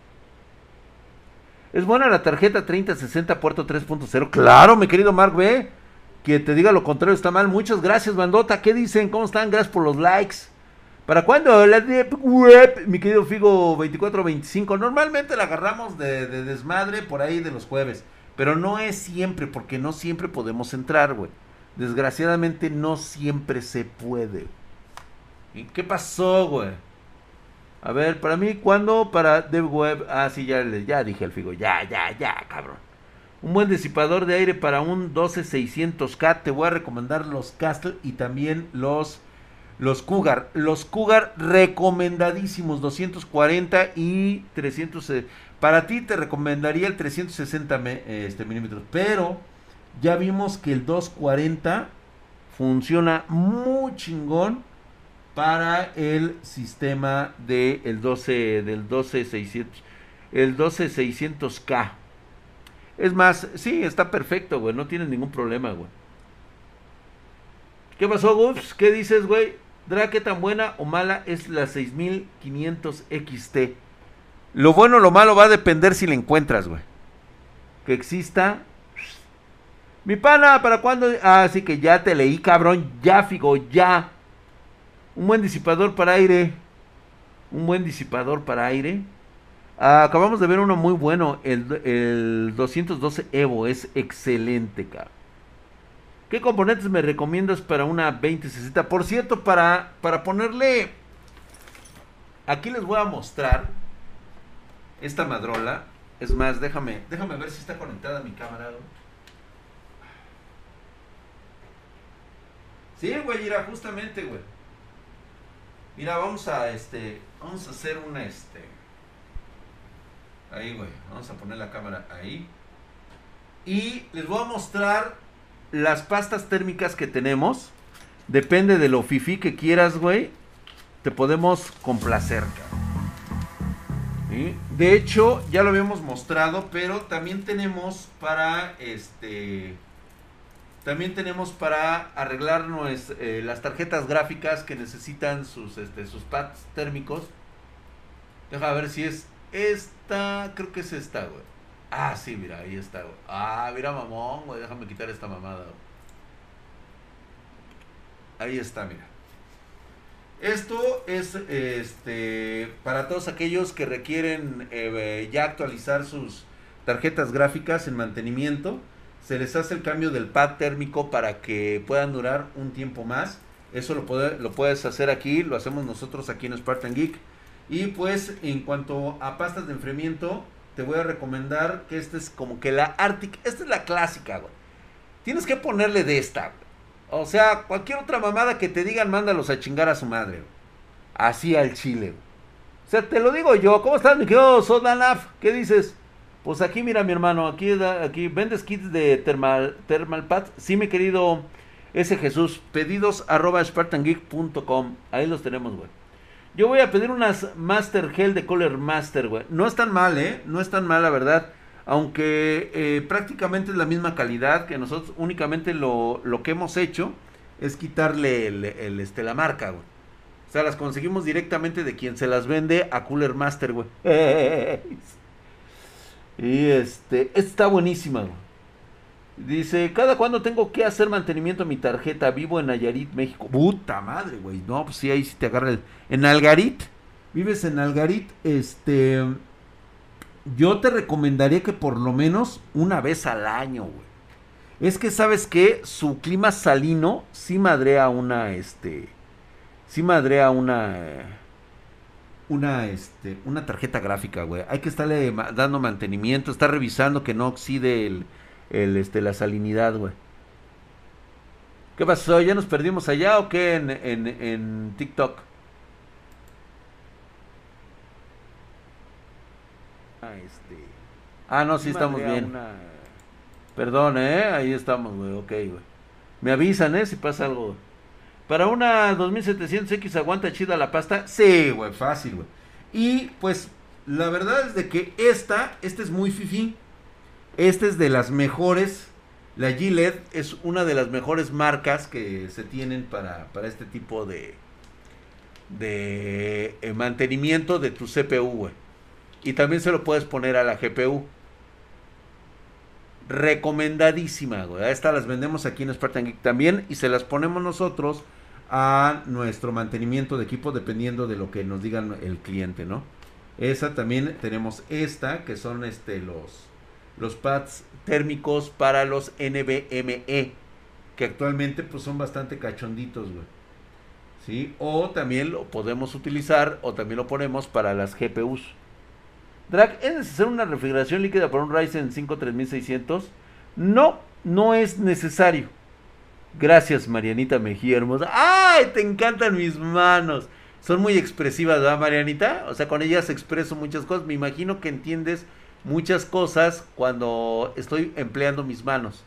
¿Es buena la tarjeta 3060 puerto 3.0? Claro, mi querido Mark B. Que te diga lo contrario está mal. Muchas gracias, bandota. ¿Qué dicen? ¿Cómo están? Gracias por los likes. ¿Para cuándo? La Deep Web, mi querido Figo 2425. Normalmente la agarramos de, de desmadre por ahí de los jueves. Pero no es siempre, porque no siempre podemos entrar, güey. Desgraciadamente no siempre se puede. ¿Y qué pasó, güey? A ver, para mí, ¿cuándo? Para Dev Web. Ah, sí, ya, ya dije al Figo. Ya, ya, ya, cabrón. Un buen disipador de aire para un 12600K. Te voy a recomendar los Castle y también los Los Cougar, los Cougar recomendadísimos, 240 y 300. eh, Para ti te recomendaría el 360 me- este, milímetros, pero ya vimos que el 240 funciona muy chingón para el sistema de el 12 del 12600 el 12600K. Es más, sí, está perfecto, güey, no tienes ningún problema, güey. ¿Qué pasó, Gups? ¿Qué dices, güey? Dra, ¿qué tan buena o mala es la 6500 XT? Lo bueno o lo malo va a depender si la encuentras, güey. Que exista. Mi pana, ¿para cuándo? Ah, sí que ya te leí, cabrón. Ya, Figo, ya. Un buen disipador para aire. Un buen disipador para aire. Ah, acabamos de ver uno muy bueno. El, el 212 Evo es excelente, cabrón. ¿Qué componentes me recomiendas para una 2060? Por cierto, para, para ponerle... Aquí les voy a mostrar esta madrola. Es más, déjame, déjame ver si está conectada mi cámara. Sí, güey, mira, justamente, güey. Mira, vamos a este, vamos a hacer una este. Ahí, güey, vamos a poner la cámara ahí. Y les voy a mostrar las pastas térmicas que tenemos. Depende de lo fifi que quieras, güey. Te podemos complacer. ¿Sí? De hecho, ya lo habíamos mostrado, pero también tenemos para este. También tenemos para arreglar eh, las tarjetas gráficas que necesitan sus, este, sus pads térmicos. Deja ver si es esta. Creo que es esta, güey. Ah, sí, mira, ahí está. Ah, mira, mamón, güey. Déjame quitar esta mamada. Ahí está, mira. Esto es este para todos aquellos que requieren eh, ya actualizar sus tarjetas gráficas en mantenimiento. Se les hace el cambio del pad térmico para que puedan durar un tiempo más. Eso lo, puede- lo puedes hacer aquí, lo hacemos nosotros aquí en Spartan Geek. Y pues en cuanto a pastas de enfriamiento, te voy a recomendar que esta es como que la Arctic. Esta es la clásica, güey. Tienes que ponerle de esta, güey. O sea, cualquier otra mamada que te digan, mándalos a chingar a su madre. güey. Así al chile. güey. O sea, te lo digo yo. ¿Cómo estás, mi querido Sodanaf? ¿Qué dices? Pues aquí, mira, mi hermano. Aquí, aquí ¿vendes kits de Thermal, thermal Pads? Sí, mi querido ese Jesús. Pedidos arroba spartangeek.com. Ahí los tenemos, güey. Yo voy a pedir unas Master Gel de Color Master, güey. No están mal, ¿eh? No están mal, la verdad. Aunque eh, prácticamente es la misma calidad que nosotros únicamente lo, lo que hemos hecho es quitarle el, este, la marca, güey. O sea, las conseguimos directamente de quien se las vende a Cooler Master, güey. (laughs) Y este, esta está buenísima, güey. Dice, ¿cada cuándo tengo que hacer mantenimiento a mi tarjeta? Vivo en Nayarit, México. Puta madre, güey. No, pues sí, ahí sí te agarra el... En Algarit. Vives en Algarit, este... Yo te recomendaría que por lo menos una vez al año, güey. Es que, ¿sabes qué? Su clima salino sí madrea una, este... Sí madrea una... Una, este... Una tarjeta gráfica, güey. Hay que estarle dando mantenimiento, estar revisando que no oxide el... el este, la salinidad, güey. ¿Qué pasó? ¿Ya nos perdimos allá o qué en, en, en TikTok? Ah, este... Ah, no, sí estamos bien. Perdón, ¿eh? Ahí estamos, güey. Ok, güey. Me avisan, ¿eh? Si pasa algo. Para una 2700X aguanta chida la pasta. Sí, güey, fácil, güey. Y pues la verdad es de que esta, esta es muy fifi. Esta es de las mejores. La Gillette es una de las mejores marcas que se tienen para, para este tipo de, de eh, mantenimiento de tu CPU, güey. Y también se lo puedes poner a la GPU. Recomendadísima, güey. Estas las vendemos aquí en Spartan Geek también y se las ponemos nosotros a nuestro mantenimiento de equipo dependiendo de lo que nos digan el cliente, ¿no? Esa también tenemos esta que son este los los pads térmicos para los NVMe que actualmente pues son bastante cachonditos, güey. ¿Sí? O también lo podemos utilizar o también lo ponemos para las GPUs. Drag, ¿es necesario una refrigeración líquida para un Ryzen 5 3600? No, no es necesario. Gracias, Marianita Mejía hermosa. ¡Ay! Te encantan mis manos. Son muy expresivas, ¿verdad, Marianita? O sea, con ellas expreso muchas cosas. Me imagino que entiendes muchas cosas cuando estoy empleando mis manos.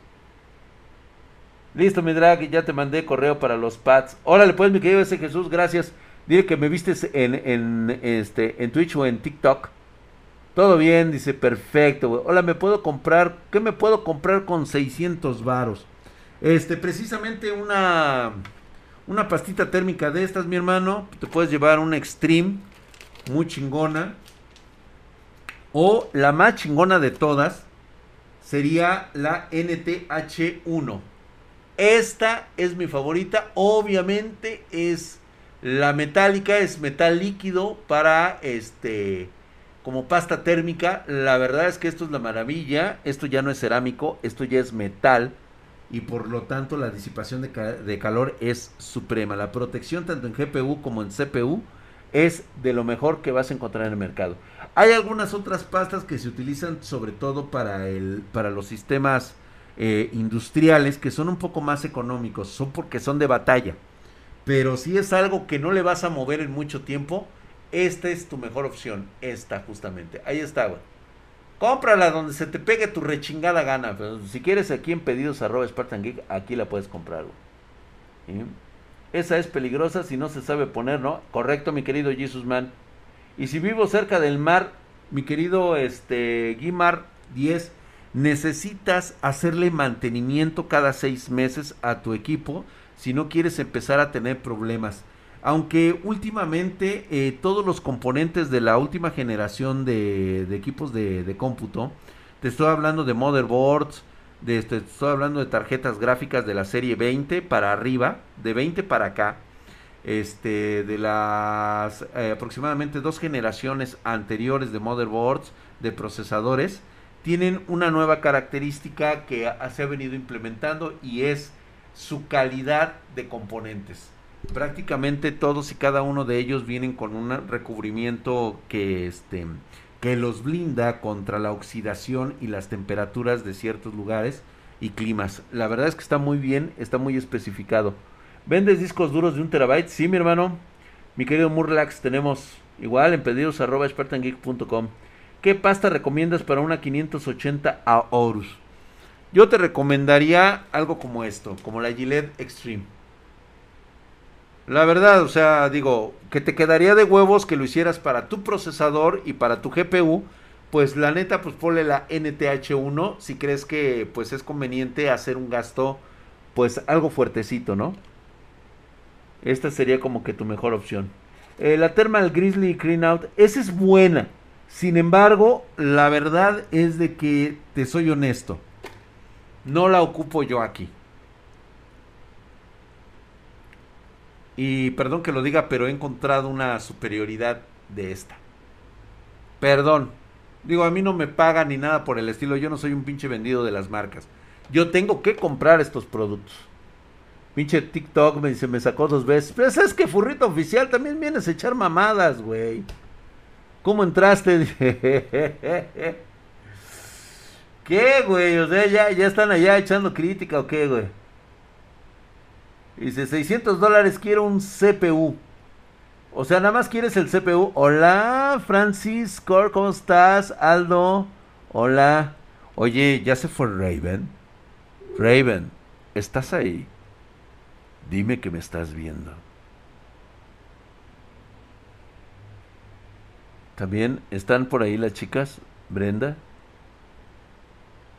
Listo, mi drag, ya te mandé correo para los pads. Órale, pues, mi querido ese Jesús, gracias. Dile que me vistes en, en, este, en Twitch o en TikTok. Todo bien, dice, perfecto. Hola, ¿me puedo comprar? ¿Qué me puedo comprar con 600 varos? Este, precisamente una, una pastita térmica de estas, mi hermano. Te puedes llevar una Extreme, muy chingona. O la más chingona de todas sería la NTH1. Esta es mi favorita. Obviamente es la metálica, es metal líquido para este como pasta térmica. La verdad es que esto es la maravilla. Esto ya no es cerámico, esto ya es metal. Y por lo tanto la disipación de, calor es suprema. La protección tanto en GPU como en CPU es de lo mejor que vas a encontrar en el mercado. Hay algunas otras pastas que se utilizan sobre todo para, el, para los sistemas eh, industriales que son un poco más económicos. Son porque son de batalla. Pero si es algo que no le vas a mover en mucho tiempo, esta es tu mejor opción. Esta, justamente. Ahí está, güey. Cómprala donde se te pegue tu rechingada gana. Si quieres aquí en pedidos arroba Spartan Geek, aquí la puedes comprar. Esa es peligrosa si no se sabe poner, ¿no? Correcto, mi querido Jesus Man. Y si vivo cerca del mar, mi querido este Guimar 10, necesitas hacerle mantenimiento cada seis meses a tu equipo si no quieres empezar a tener problemas. Aunque últimamente eh, todos los componentes de la última generación de, equipos de, cómputo, te estoy hablando de motherboards, de, te estoy hablando de tarjetas gráficas de la serie 20 para arriba, de 20 para acá, este, de las eh, aproximadamente dos generaciones anteriores de motherboards, de procesadores, tienen una nueva característica que se ha venido implementando y es su calidad de componentes. Prácticamente todos y cada uno de ellos vienen con un recubrimiento que este que los blinda contra la oxidación y las temperaturas de ciertos lugares y climas. La verdad es que está muy bien, está muy especificado. ¿Vendes discos duros de un terabyte? Sí, mi hermano. Mi querido Murlax, tenemos igual en pedidos arroba ¿Qué pasta recomiendas para una 580 a Horus? Yo te recomendaría algo como esto, como la Gillette Extreme. La verdad, o sea, digo, que te quedaría de huevos que lo hicieras para tu procesador y para tu GPU, pues la neta, pues ponle la NTH1 si crees que pues es conveniente hacer un gasto, pues algo fuertecito, ¿no? Esta sería como que tu mejor opción. Eh, la Thermal Grizzly Clean Out, esa es buena. Sin embargo, la verdad es de que, te soy honesto, no la ocupo yo aquí. Y perdón que lo diga, pero he encontrado una superioridad de esta. Perdón. Digo, a mí no me paga ni nada por el estilo. Yo no soy un pinche vendido de las marcas. Yo tengo que comprar estos productos. Pinche TikTok me dice, me sacó dos veces. Pero es que Furrito Oficial también vienes a echar mamadas, güey. ¿Cómo entraste? (laughs) ¿Qué, güey? O sea, ya, ya están allá echando crítica o qué, güey. Dice, 600 dólares quiero un CPU. O sea, nada más quieres el CPU. Hola, Francis, ¿cómo estás? Aldo, hola. Oye, ya se fue Raven. Raven, ¿estás ahí? Dime que me estás viendo. También están por ahí las chicas. Brenda.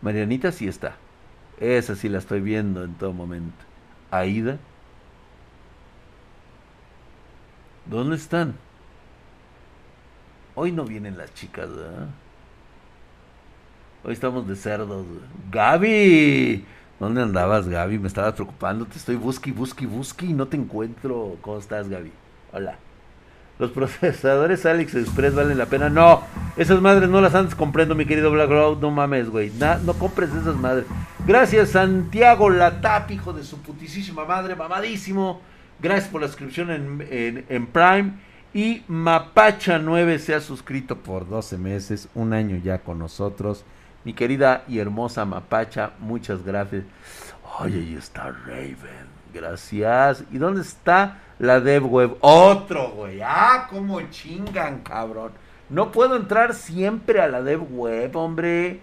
Marianita sí está. Esa sí la estoy viendo en todo momento. Aida. ¿Dónde están? Hoy no vienen las chicas. Hoy estamos de cerdos. Gaby, ¿dónde andabas, Gaby? Me estabas preocupando. Te estoy busqui, busqui, busqui y no te encuentro. ¿Cómo estás, Gaby? Hola. Los procesadores Alex Express valen la pena. No, esas madres no las andes comprando, mi querido Black Road. No mames, güey. no compres esas madres. Gracias, Santiago Latap, hijo de su putisísima madre, mamadísimo. Gracias por la suscripción en, Prime. Y Mapacha9 se ha suscrito por 12 meses, un año ya con nosotros. Mi querida y hermosa Mapacha, muchas gracias. Oye, ahí está Raven. Gracias. ¿Y dónde está la dev web? Otro, güey. Ah, cómo chingan, cabrón. No puedo entrar siempre a la dev web, hombre.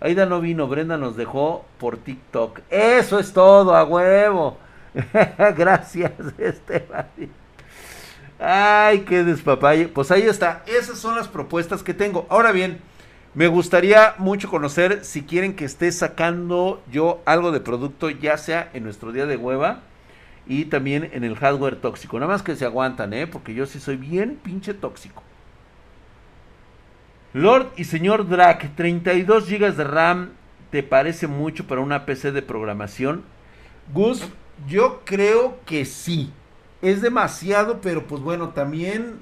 Aida no vino, Brenda nos dejó por TikTok. Eso es todo, a huevo. (laughs) Gracias, Esteban. Ay, qué despapalle. Pues ahí está. Esas son las propuestas que tengo. Ahora bien, me gustaría mucho conocer si quieren que esté sacando yo algo de producto, ya sea en nuestro día de hueva y también en el hardware tóxico. Nada más que se aguantan, ¿eh? Porque yo sí soy bien pinche tóxico. Lord y señor Drac, 32 GB de RAM, ¿te parece mucho para una PC de programación? Gus, yo creo que sí es demasiado, pero pues bueno, también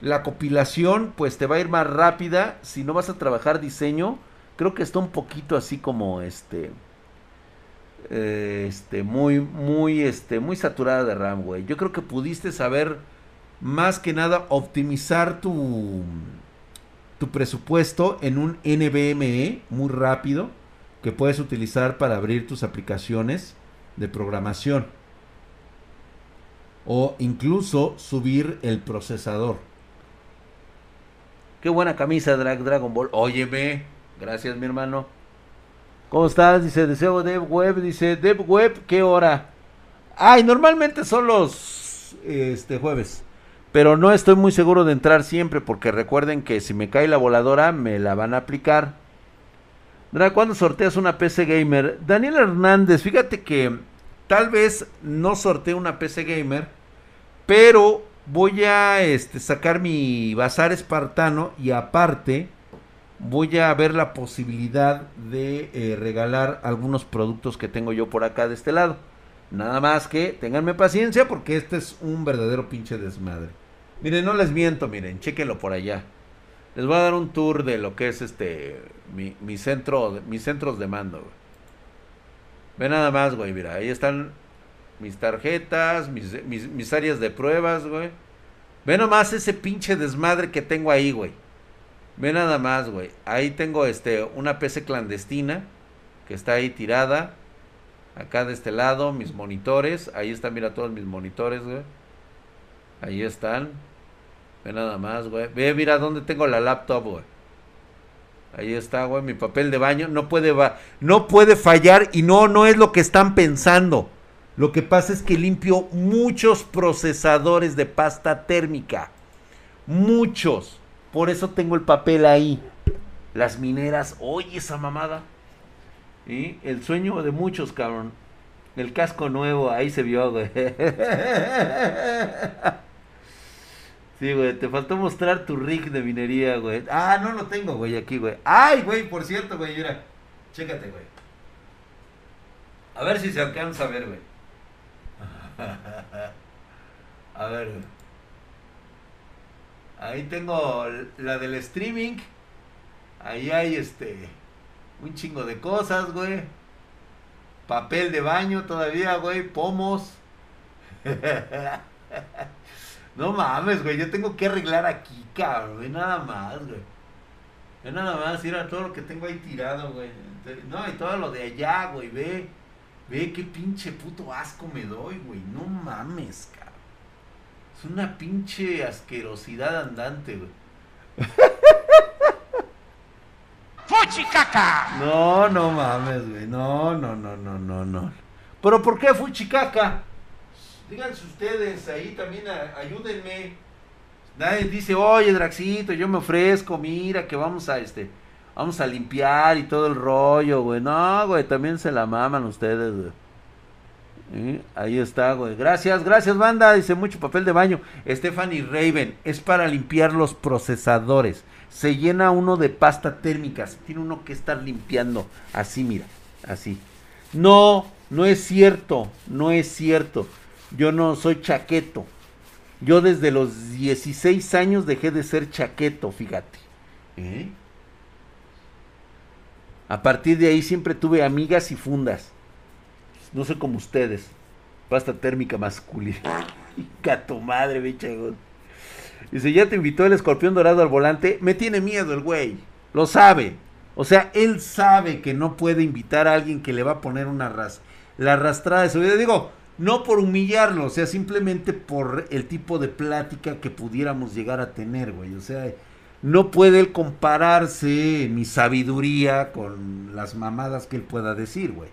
la compilación pues te va a ir más rápida. Si no vas a trabajar diseño, creo que está un poquito así como este eh, este muy muy este muy saturada de RAM, güey. Yo creo que pudiste saber más que nada optimizar tu tu presupuesto en un NVMe muy rápido que puedes utilizar para abrir tus aplicaciones de programación o incluso subir el procesador. Qué buena camisa Drag Dragon Ball. Óyeme, gracias mi hermano. ¿Cómo estás? Dice, deseo Dev Web. Dice, Dev Web, ¿qué hora? Ay, normalmente son los este, jueves. Pero no estoy muy seguro de entrar siempre porque recuerden que si me cae la voladora me la van a aplicar. ¿Cuándo sorteas una PC Gamer? Daniel Hernández, fíjate que Tal vez no sortee una PC gamer, pero voy a este, sacar mi bazar espartano y aparte voy a ver la posibilidad de eh, regalar algunos productos que tengo yo por acá de este lado. Nada más que tenganme paciencia porque este es un verdadero pinche desmadre. Miren, no les miento, miren, chequenlo por allá. Les voy a dar un tour de lo que es este mi, mi centro, mis centros de mando. Ve nada más, güey, mira, ahí están mis tarjetas, mis, mis, áreas de pruebas, güey. Ve nomás ese pinche desmadre que tengo ahí, güey. Ve nada más, güey. Ahí tengo este una PC clandestina que está ahí tirada. Acá de este lado, mis monitores. Ahí están, mira, todos mis monitores, güey. Ahí están. Ve nada más, güey. Ve, mira dónde tengo la laptop, güey. Ahí está, güey, mi papel de baño. No puede, no puede fallar y no, no es lo que están pensando. Lo que pasa es que limpio muchos procesadores de pasta térmica. Muchos. Por eso tengo el papel ahí. Las mineras. Oye, esa mamada. Y el sueño de muchos, cabrón. El casco nuevo, ahí se vio, güey. (laughs) Sí, güey, te faltó mostrar tu rig de minería, güey. Ah, no lo tengo, güey, aquí, güey. Ay, güey, por cierto, güey, mira. Chécate, güey. A ver si se alcanza a ver, güey. (laughs) a ver, güey. Ahí tengo la del streaming. Ahí hay este. Un chingo de cosas, güey. Papel de baño todavía, güey. Pomos. (laughs) No mames, güey, yo tengo que arreglar aquí, cabrón, ve nada más, güey. Ve nada más, mira todo lo que tengo ahí tirado, güey. No, y todo lo de allá, güey, ve. Ve qué pinche puto asco me doy, güey. No mames, cabrón. Es una pinche asquerosidad andante, güey. (laughs) ¡Fuchicaca! No, no mames, güey. No, no, no, no, no, no. ¿Pero por qué fuchicaca? Díganse ustedes, ahí también ayúdenme. Nadie dice, oye Draxito, yo me ofrezco, mira que vamos a este, vamos a limpiar y todo el rollo, güey. No, güey, también se la maman ustedes. Ahí está, güey. Gracias, gracias, banda. Dice mucho papel de baño. Stephanie Raven, es para limpiar los procesadores. Se llena uno de pasta térmica. Tiene uno que estar limpiando. Así, mira, así. No, no es cierto, no es cierto. Yo no soy chaqueto. Yo desde los 16 años dejé de ser chaqueto, fíjate. ¿Eh? A partir de ahí siempre tuve amigas y fundas. No sé como ustedes. Pasta térmica masculina. (laughs) Gato madre, bicha. Dice, ya te invitó el escorpión dorado al volante. Me tiene miedo el güey. Lo sabe. O sea, él sabe que no puede invitar a alguien que le va a poner una ras la arrastrada de su vida. Digo, No por humillarlo, o sea, simplemente por el tipo de plática que pudiéramos llegar a tener, güey. O sea, no puede él compararse mi sabiduría con las mamadas que él pueda decir, güey.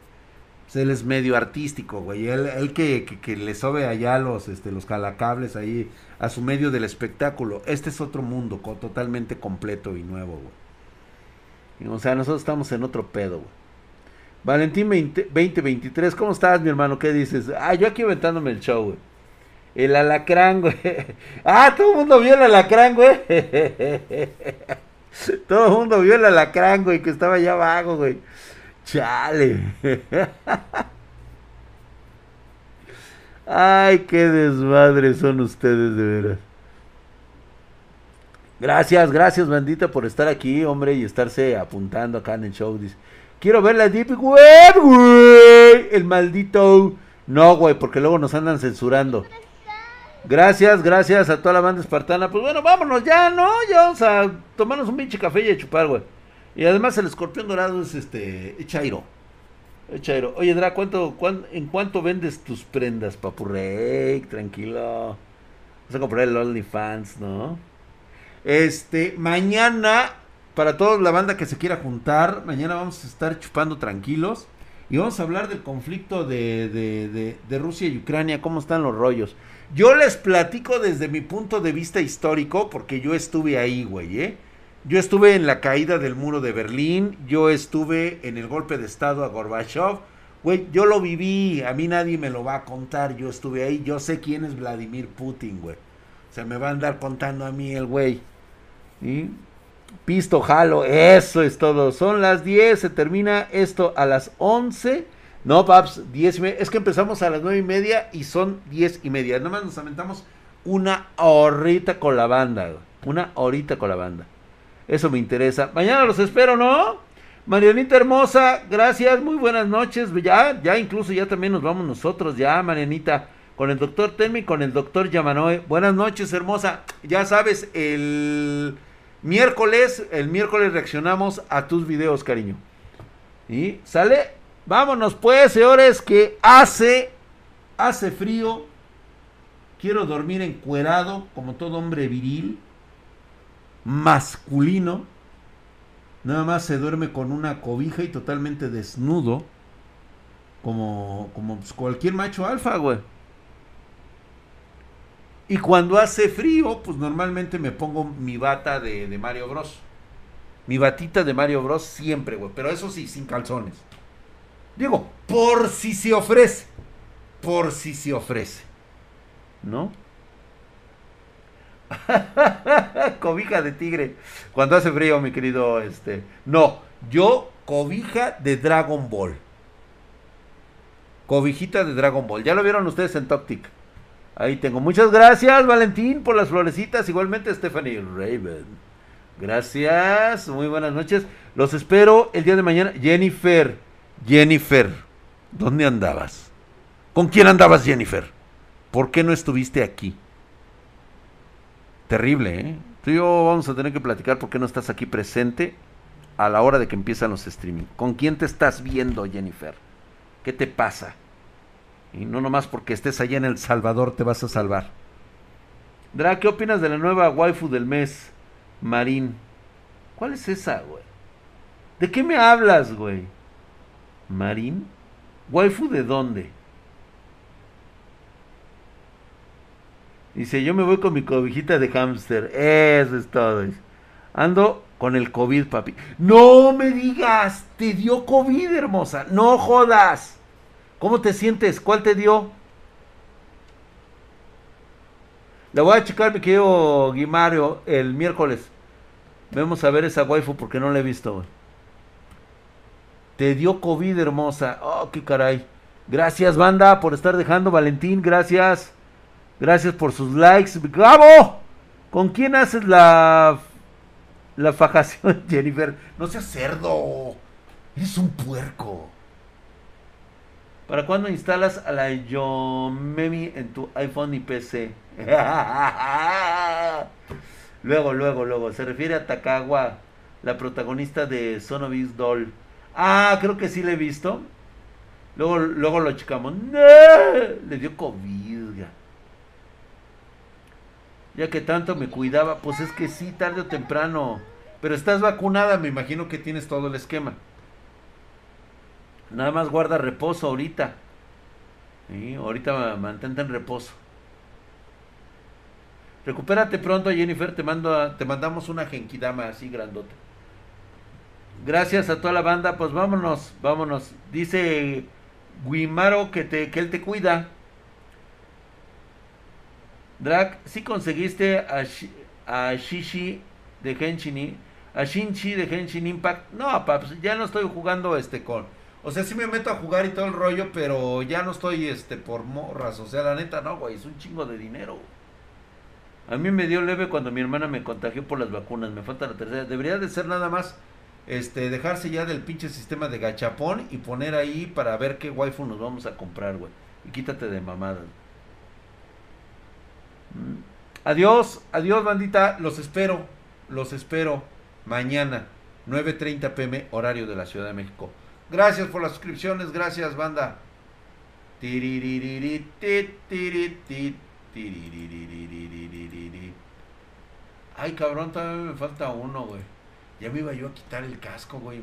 Pues él es medio artístico, güey. Él, él que, que, que, le sobe allá los, este, los calacables ahí a su medio del espectáculo. Este es otro mundo, totalmente completo y nuevo, güey. O sea, nosotros estamos en otro pedo, güey. Valentín 2023, ¿cómo estás, mi hermano? ¿Qué dices? Ah, yo aquí aventándome el show, güey. El alacrán, güey. (laughs) Ah, todo el mundo vio el alacrán, güey. (laughs) Todo el mundo vio el alacrán, güey, que estaba allá abajo, güey. Chale. (laughs) Ay, qué desmadre son ustedes, de veras. Gracias, gracias, bandita, por estar aquí, hombre, y estarse apuntando acá en el show. Dice. Quiero ver la Deep Web, güey. El maldito. No, güey, porque luego nos andan censurando. Gracias, gracias a toda la banda espartana. Pues bueno, vámonos ya, ¿no? Ya vamos a tomarnos un pinche café y a chupar, güey. Y además el escorpión dorado es este. Chairo. Chairo. Oye, Dra, ¿cuánto, ¿en cuánto vendes tus prendas, papurrey? Tranquilo. Vas a comprar el OnlyFans, ¿no? Este, mañana para toda la banda que se quiera juntar, mañana vamos a estar chupando tranquilos y vamos a hablar del conflicto de, de, de, Rusia y Ucrania, cómo están los rollos. Yo les platico desde mi punto de vista histórico, porque yo estuve ahí, güey, ¿eh? Yo estuve en la caída del muro de Berlín, yo estuve en el golpe de estado a Gorbachev, güey, yo lo viví, a mí nadie me lo va a contar, yo estuve ahí, yo sé quién es Vladimir Putin, güey. Se me va a andar contando a mí el güey. ¿sí? Pisto, jalo, eso es todo. Son las 10, se termina esto a las 11. No, paps, 10 y media. Es que empezamos a las 9 y media y son 10 y media. Nada más nos aventamos una horita con la banda. Una horita con la banda. Eso me interesa. Mañana los espero, ¿no? Marianita hermosa, gracias, muy buenas noches. Ya, ya incluso ya también nos vamos nosotros, ya, Marianita. Con el doctor Temi, con el doctor Yamanoe. Buenas noches, hermosa. Ya sabes, el Miércoles, el miércoles reaccionamos a tus videos, cariño. Y sale, vámonos pues, señores, que hace, hace frío. Quiero dormir encuerado, como todo hombre viril, masculino. Nada más se duerme con una cobija y totalmente desnudo. Como, como pues, cualquier macho alfa, güey. Y cuando hace frío, pues normalmente me pongo mi bata de, Mario Bros. Mi batita de Mario Bros siempre, güey. Pero eso sí, sin calzones. Digo, por si se ofrece. Por si se ofrece. ¿No? (laughs) cobija de tigre. Cuando hace frío, mi querido, este. No, yo cobija de Dragon Ball. Cobijita de Dragon Ball. Ya lo vieron ustedes en Toptic. Ahí tengo. Muchas gracias, Valentín, por las florecitas. Igualmente, Stephanie Raven. Gracias. Muy buenas noches. Los espero el día de mañana. Jennifer. Jennifer. ¿Dónde andabas? ¿Con quién andabas, Jennifer? ¿Por qué no estuviste aquí? Terrible, ¿eh? Tú y yo vamos a tener que platicar por qué no estás aquí presente a la hora de que empiezan los streaming. ¿Con quién te estás viendo, Jennifer? ¿Qué te pasa? Y no nomás porque estés allá en El Salvador te vas a salvar. Dra, ¿qué opinas de la nueva waifu del mes? Marín. ¿Cuál es esa, güey? ¿De qué me hablas, güey? ¿Marín? ¿Waifu de dónde? Dice, yo me voy con mi cobijita de hámster. Eso es todo. Ando con el COVID, papi. No me digas, te dio COVID, hermosa. No jodas. ¿Cómo te sientes? ¿Cuál te dio? La voy a checar, mi querido Guimario, el miércoles. Vamos a ver esa waifu porque no la he visto. Te dio COVID, hermosa. Oh, qué caray. Gracias, banda, por estar dejando. Valentín, gracias. Gracias por sus likes. ¡Gabo! ¿Con quién haces la, la fajación, (laughs) Jennifer? No seas cerdo. Eres un puerco. ¿Para cuándo instalas a la Yomemi en tu iPhone y PC? (laughs) luego, luego, luego. Se refiere a Takawa, la protagonista de Sonobis Doll. Ah, creo que sí la he visto. Luego, luego lo checamos. ¡No! Le dio COVID. Ya que tanto me cuidaba, pues es que sí, tarde o temprano. Pero estás vacunada, me imagino que tienes todo el esquema. Nada más guarda reposo ahorita. Ahorita ma- mantente en reposo. Recupérate pronto, Jennifer. Te mando te mandamos una genkidama así grandota. Gracias a toda la banda. Pues vámonos, vámonos. Dice Guimaro que te, que él te cuida. Drag, si conseguiste a, a Shishi de Henshin, a Shinchi de Henshin Impact. No, paps, ya no estoy jugando este con. O sea, sí me meto a jugar y todo el rollo, pero ya no estoy este por morras. O sea, la neta, no, güey, es un chingo de dinero. A mí me dio leve cuando mi hermana me contagió por las vacunas. Me falta la tercera. Debería de ser nada más este dejarse ya del pinche sistema de gachapón y poner ahí para ver qué waifu nos vamos a comprar, güey. Y quítate de mamadas. Mm. Adiós, adiós bandita, los espero, los espero mañana, 9.30 pm, horario de la Ciudad de México. Gracias por las suscripciones, gracias banda. Ay, cabrón, todavía me falta uno, güey. Ya me iba yo a quitar el casco, güey.